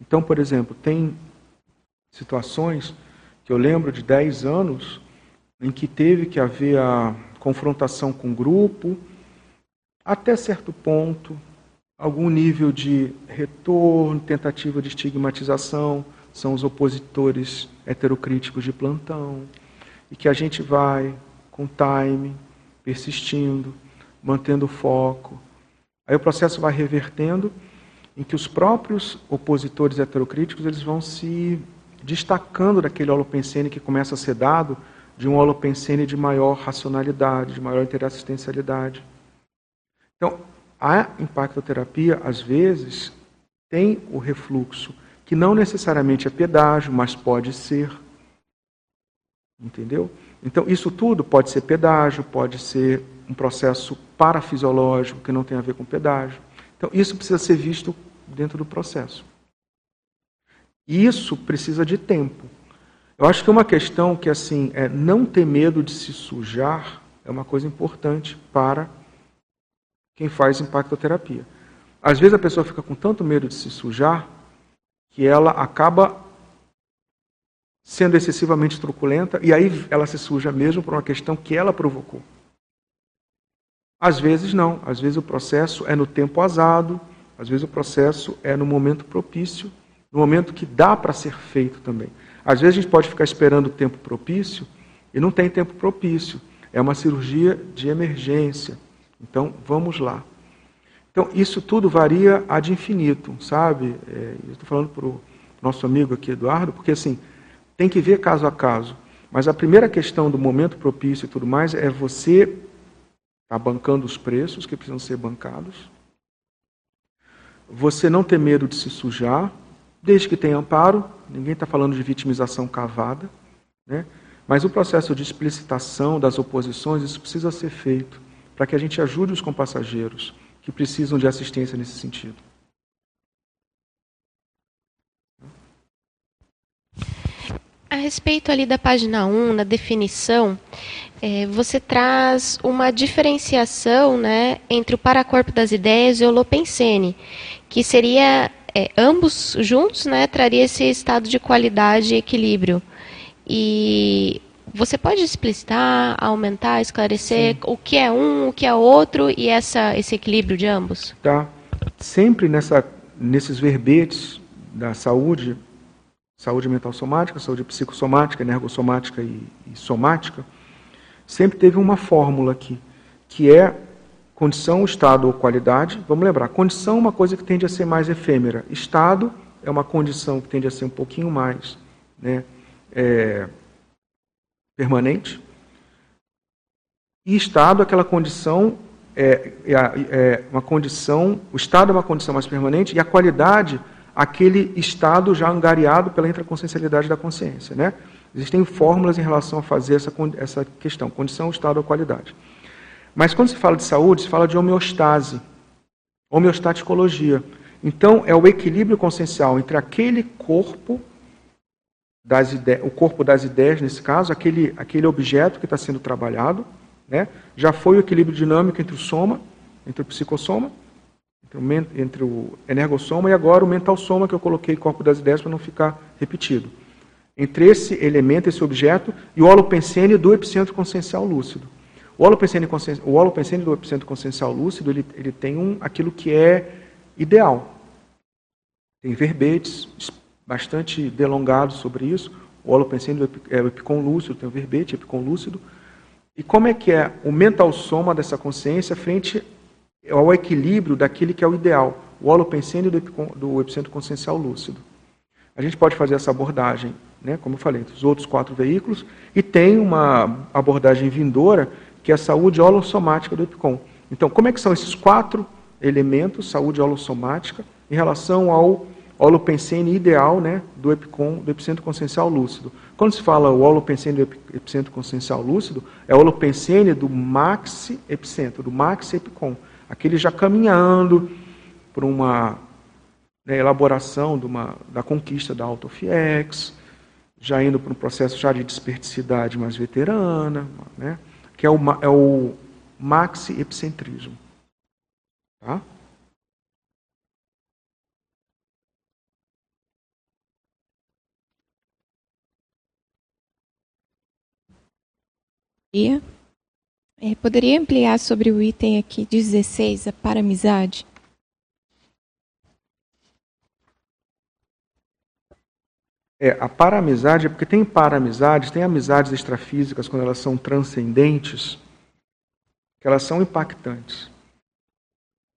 A: Então, por exemplo, tem situações que eu lembro de 10 anos em que teve que haver a confrontação com o grupo até certo ponto, algum nível de retorno, tentativa de estigmatização, são os opositores heterocríticos de plantão, e que a gente vai com time, persistindo, mantendo o foco. Aí o processo vai revertendo em que os próprios opositores heterocríticos eles vão se destacando daquele holopensene que começa a ser dado de um holopensene de maior racionalidade, de maior interassistencialidade. Então, a impactoterapia, às vezes, tem o refluxo, que não necessariamente é pedágio, mas pode ser. Entendeu? Então, isso tudo pode ser pedágio, pode ser um processo parafisiológico que não tem a ver com pedágio. Então, isso precisa ser visto dentro do processo. E isso precisa de tempo. Eu acho que uma questão que assim é não ter medo de se sujar é uma coisa importante para quem faz impactoterapia. Às vezes a pessoa fica com tanto medo de se sujar que ela acaba sendo excessivamente truculenta e aí ela se suja mesmo por uma questão que ela provocou. Às vezes não, às vezes o processo é no tempo azado, às vezes o processo é no momento propício, no momento que dá para ser feito também. Às vezes a gente pode ficar esperando o tempo propício e não tem tempo propício. É uma cirurgia de emergência. Então, vamos lá. Então, isso tudo varia ad infinito, sabe? É, estou falando para o nosso amigo aqui, Eduardo, porque assim, tem que ver caso a caso. Mas a primeira questão do momento propício e tudo mais é você estar tá bancando os preços que precisam ser bancados. Você não ter medo de se sujar, desde que tenha amparo, ninguém está falando de vitimização cavada, né? mas o processo de explicitação das oposições, isso precisa ser feito para que a gente ajude os compassageiros que precisam de assistência nesse sentido.
B: A respeito ali da página 1, na definição, é, você traz uma diferenciação né, entre o paracorpo das ideias e o holopensene, que seria é, ambos juntos, né, traria esse estado de qualidade e equilíbrio. E você pode explicitar, aumentar, esclarecer Sim. o que é um, o que é outro e essa, esse equilíbrio de ambos?
A: Tá. Sempre nessa, nesses verbetes da saúde, saúde mental somática, saúde psicossomática, energossomática e, e somática, sempre teve uma fórmula aqui, que é Condição, estado ou qualidade. Vamos lembrar, condição é uma coisa que tende a ser mais efêmera. Estado é uma condição que tende a ser um pouquinho mais né, é, permanente. E estado é aquela condição é, é, é, uma condição, o estado é uma condição mais permanente e a qualidade aquele estado já angariado pela intraconsciencialidade da consciência, né? Existem fórmulas em relação a fazer essa, essa questão, condição, estado ou qualidade. Mas quando se fala de saúde, se fala de homeostase, homeostaticologia. Então, é o equilíbrio consciencial entre aquele corpo, das ideias, o corpo das ideias, nesse caso, aquele, aquele objeto que está sendo trabalhado, né? já foi o equilíbrio dinâmico entre o soma, entre o psicossoma, entre o, entre o energossoma e agora o mental soma, que eu coloquei corpo das ideias para não ficar repetido. Entre esse elemento, esse objeto, e o holopensene do epicentro consciencial lúcido. O holopensene, o holopensene do epicentro consciencial lúcido, ele, ele tem um, aquilo que é ideal. Tem verbetes bastante delongados sobre isso. O holopensene do é, epicom lúcido tem o verbete, epicom lúcido. E como é que é o mental soma dessa consciência frente ao equilíbrio daquele que é o ideal, o holopensene do, do epicentro consciencial lúcido. A gente pode fazer essa abordagem, né, como eu falei, entre os outros quatro veículos, e tem uma abordagem vindoura que é a saúde holossomática do EPICOM. Então, como é que são esses quatro elementos, saúde holossomática, em relação ao holopensene ideal né, do, epicom, do epicentro consciencial lúcido? Quando se fala o holopensene do epicentro consciencial lúcido, é o holopensene do maxi epicentro, do maxi epicom. Aquele já caminhando por uma né, elaboração de uma, da conquista da autofiex, já indo para um processo já de desperticidade mais veterana, né? que é o, é o maxi-epicentrismo. Tá?
F: E É, poderia ampliar sobre o item aqui 16, a paramizade?
A: É, a paramizade é porque tem paramizades, tem amizades extrafísicas quando elas são transcendentes, que elas são impactantes.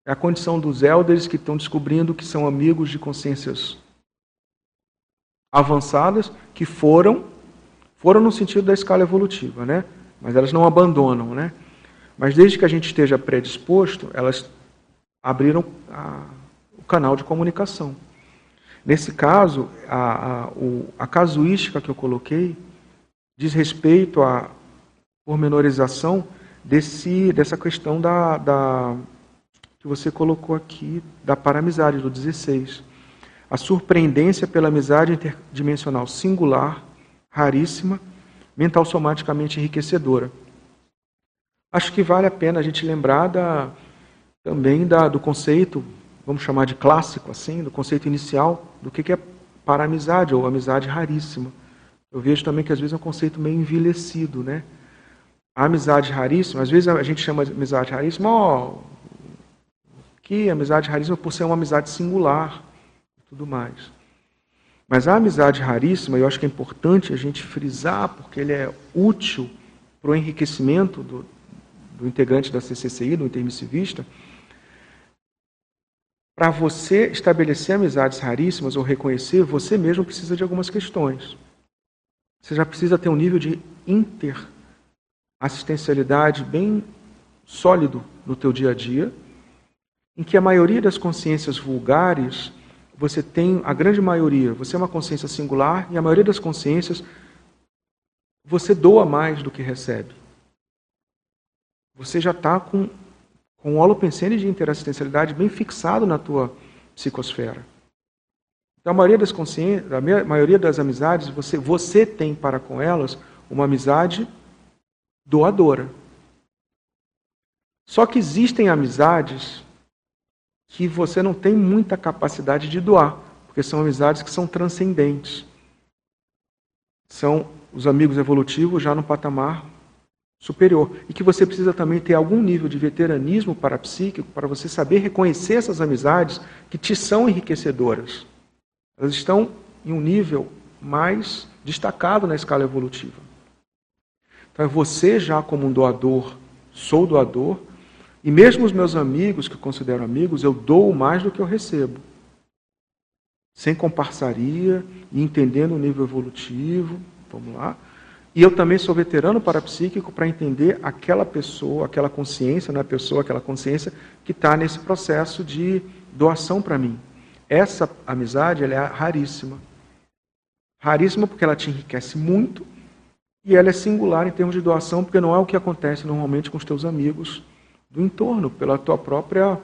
A: É a condição dos elders que estão descobrindo que são amigos de consciências avançadas, que foram, foram no sentido da escala evolutiva, né? mas elas não abandonam. Né? Mas desde que a gente esteja predisposto, elas abriram a, o canal de comunicação. Nesse caso, a, a, o, a casuística que eu coloquei diz respeito à pormenorização desse, dessa questão da, da, que você colocou aqui, da paramizade, do 16. A surpreendência pela amizade interdimensional singular, raríssima, mental somaticamente enriquecedora. Acho que vale a pena a gente lembrar da, também da, do conceito vamos chamar de clássico, assim, do conceito inicial do que é para amizade ou amizade raríssima. Eu vejo também que às vezes é um conceito meio envelhecido, né? A amizade raríssima, às vezes a gente chama de amizade raríssima, ó, oh, que amizade raríssima por ser uma amizade singular e tudo mais. Mas a amizade raríssima, eu acho que é importante a gente frisar, porque ele é útil para o enriquecimento do, do integrante da CCCI, do intermissivista, para você estabelecer amizades raríssimas ou reconhecer, você mesmo precisa de algumas questões. Você já precisa ter um nível de interassistencialidade bem sólido no teu dia a dia, em que a maioria das consciências vulgares, você tem, a grande maioria, você é uma consciência singular e a maioria das consciências você doa mais do que recebe. Você já está com com um holopensene de interassistencialidade bem fixado na tua psicosfera. Então, a maioria das a maioria das amizades, você, você tem para com elas uma amizade doadora. Só que existem amizades que você não tem muita capacidade de doar, porque são amizades que são transcendentes. São os amigos evolutivos já no patamar superior. E que você precisa também ter algum nível de veteranismo parapsíquico para você saber reconhecer essas amizades que te são enriquecedoras. Elas estão em um nível mais destacado na escala evolutiva. Então, você já como um doador, sou doador, e mesmo os meus amigos, que eu considero amigos, eu dou mais do que eu recebo. Sem comparsaria e entendendo o nível evolutivo, vamos lá, e eu também sou veterano parapsíquico para entender aquela pessoa, aquela consciência, não é pessoa, aquela consciência que está nesse processo de doação para mim. Essa amizade ela é raríssima. Raríssima porque ela te enriquece muito e ela é singular em termos de doação, porque não é o que acontece normalmente com os teus amigos do entorno, pela tua própria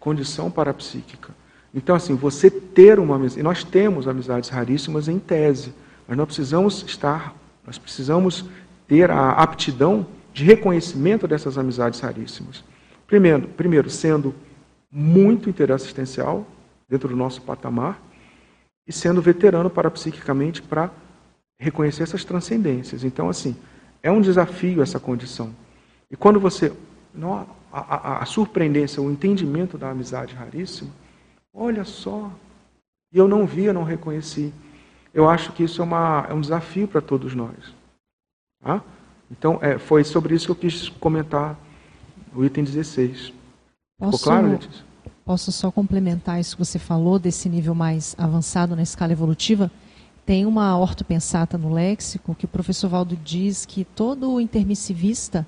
A: condição parapsíquica. Então, assim, você ter uma amizade, nós temos amizades raríssimas em tese, mas nós precisamos estar nós precisamos ter a aptidão de reconhecimento dessas amizades raríssimas. Primeiro, primeiro sendo muito interassistencial dentro do nosso patamar e sendo veterano parapsiquicamente para reconhecer essas transcendências. Então, assim, é um desafio essa condição. E quando você. A, a, a surpreendência, o entendimento da amizade raríssima, olha só, e eu não vi, eu não reconheci eu acho que isso é, uma, é um desafio para todos nós. Tá? Então, é, foi sobre isso que eu quis comentar o item 16.
C: Posso, Ficou claro, Letícia? Posso só complementar isso que você falou, desse nível mais avançado na escala evolutiva? Tem uma ortopensata no léxico que o professor Valdo diz que todo intermissivista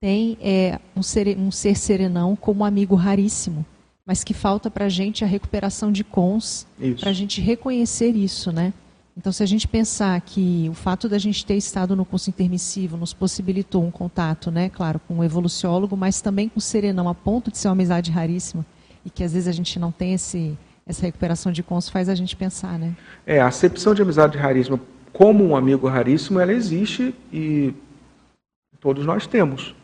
C: tem é, um, ser, um ser serenão como amigo raríssimo, mas que falta para a gente a recuperação de cons, para a gente reconhecer isso, né? Então, se a gente pensar que o fato da gente ter estado no curso intermissivo nos possibilitou um contato, né, claro, com um evoluciólogo, mas também com o serenão, a ponto de ser uma amizade raríssima, e que às vezes a gente não tem esse, essa recuperação de cons, faz a gente pensar, né?
A: É, a acepção de amizade raríssima como um amigo raríssimo, ela existe e todos nós temos.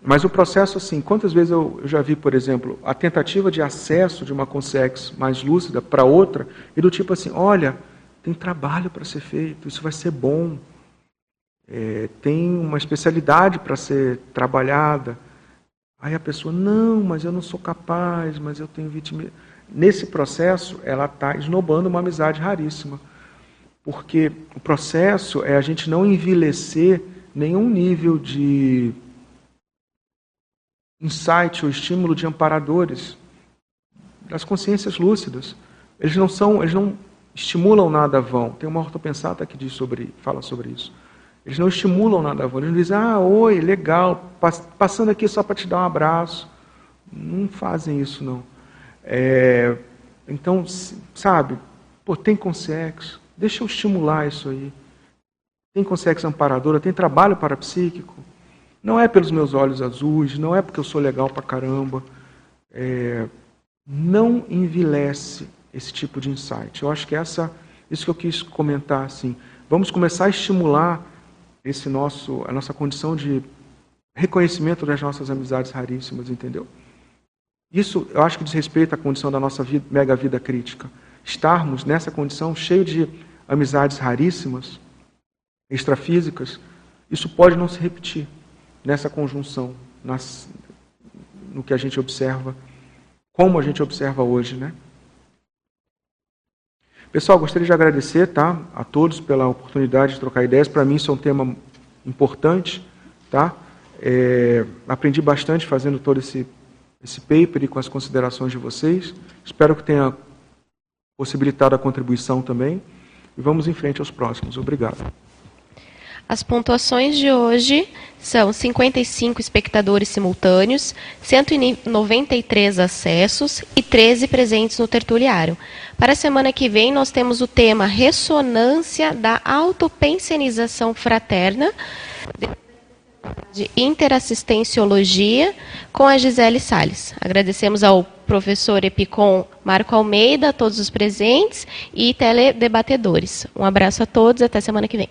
A: Mas o processo, assim, quantas vezes eu, já vi, por exemplo, a tentativa de acesso de uma consex mais lúcida para outra, e do tipo assim, olha, tem trabalho para ser feito, isso vai ser bom. é, tem uma especialidade para ser trabalhada. Aí a pessoa, não, mas eu não sou capaz, mas eu tenho vítima. Nesse processo, ela está esnobando uma amizade raríssima. Porque o processo é a gente não envelhecer nenhum nível de insight ou estímulo de amparadores das consciências lúcidas. Eles não são, eles não estimulam nada vão. Tem uma ortopensata que diz sobre, fala sobre isso. Eles não estimulam nada vão. Eles não dizem, ah, oi, legal, passando aqui só para te dar um abraço. Não fazem isso, não. É, então, sabe, pô, tem consexo, deixa eu estimular isso aí. Tem consexo amparadora, tem trabalho parapsíquico. Não é pelos meus olhos azuis, não é porque eu sou legal pra caramba. É, não envilece esse tipo de insight. Eu acho que essa, isso que eu quis comentar assim. Vamos começar a estimular esse nosso, a nossa condição de reconhecimento das nossas amizades raríssimas, entendeu? Isso eu acho que diz respeito à condição da nossa vida, mega vida crítica. Estarmos nessa condição cheio de amizades raríssimas, extrafísicas, isso pode não se repetir nessa conjunção, nas, no que a gente observa, como a gente observa hoje, né? Pessoal, gostaria de agradecer tá, a todos pela oportunidade de trocar ideias. Para mim, isso é um tema importante. Tá? É, aprendi bastante fazendo todo esse, esse paper e com as considerações de vocês. Espero que tenha possibilitado a contribuição também. E vamos em frente aos próximos. Obrigado.
B: As pontuações de hoje são 55 espectadores simultâneos, 193 acessos e 13 presentes no tertuliário. Para a semana que vem, nós temos o tema Ressonância da Autopensionização Fraterna de Interassistenciologia com a Gisele Sales. Agradecemos ao professor Epicom Marco Almeida, a todos os presentes e teledebatedores. Um abraço a todos, até semana que vem.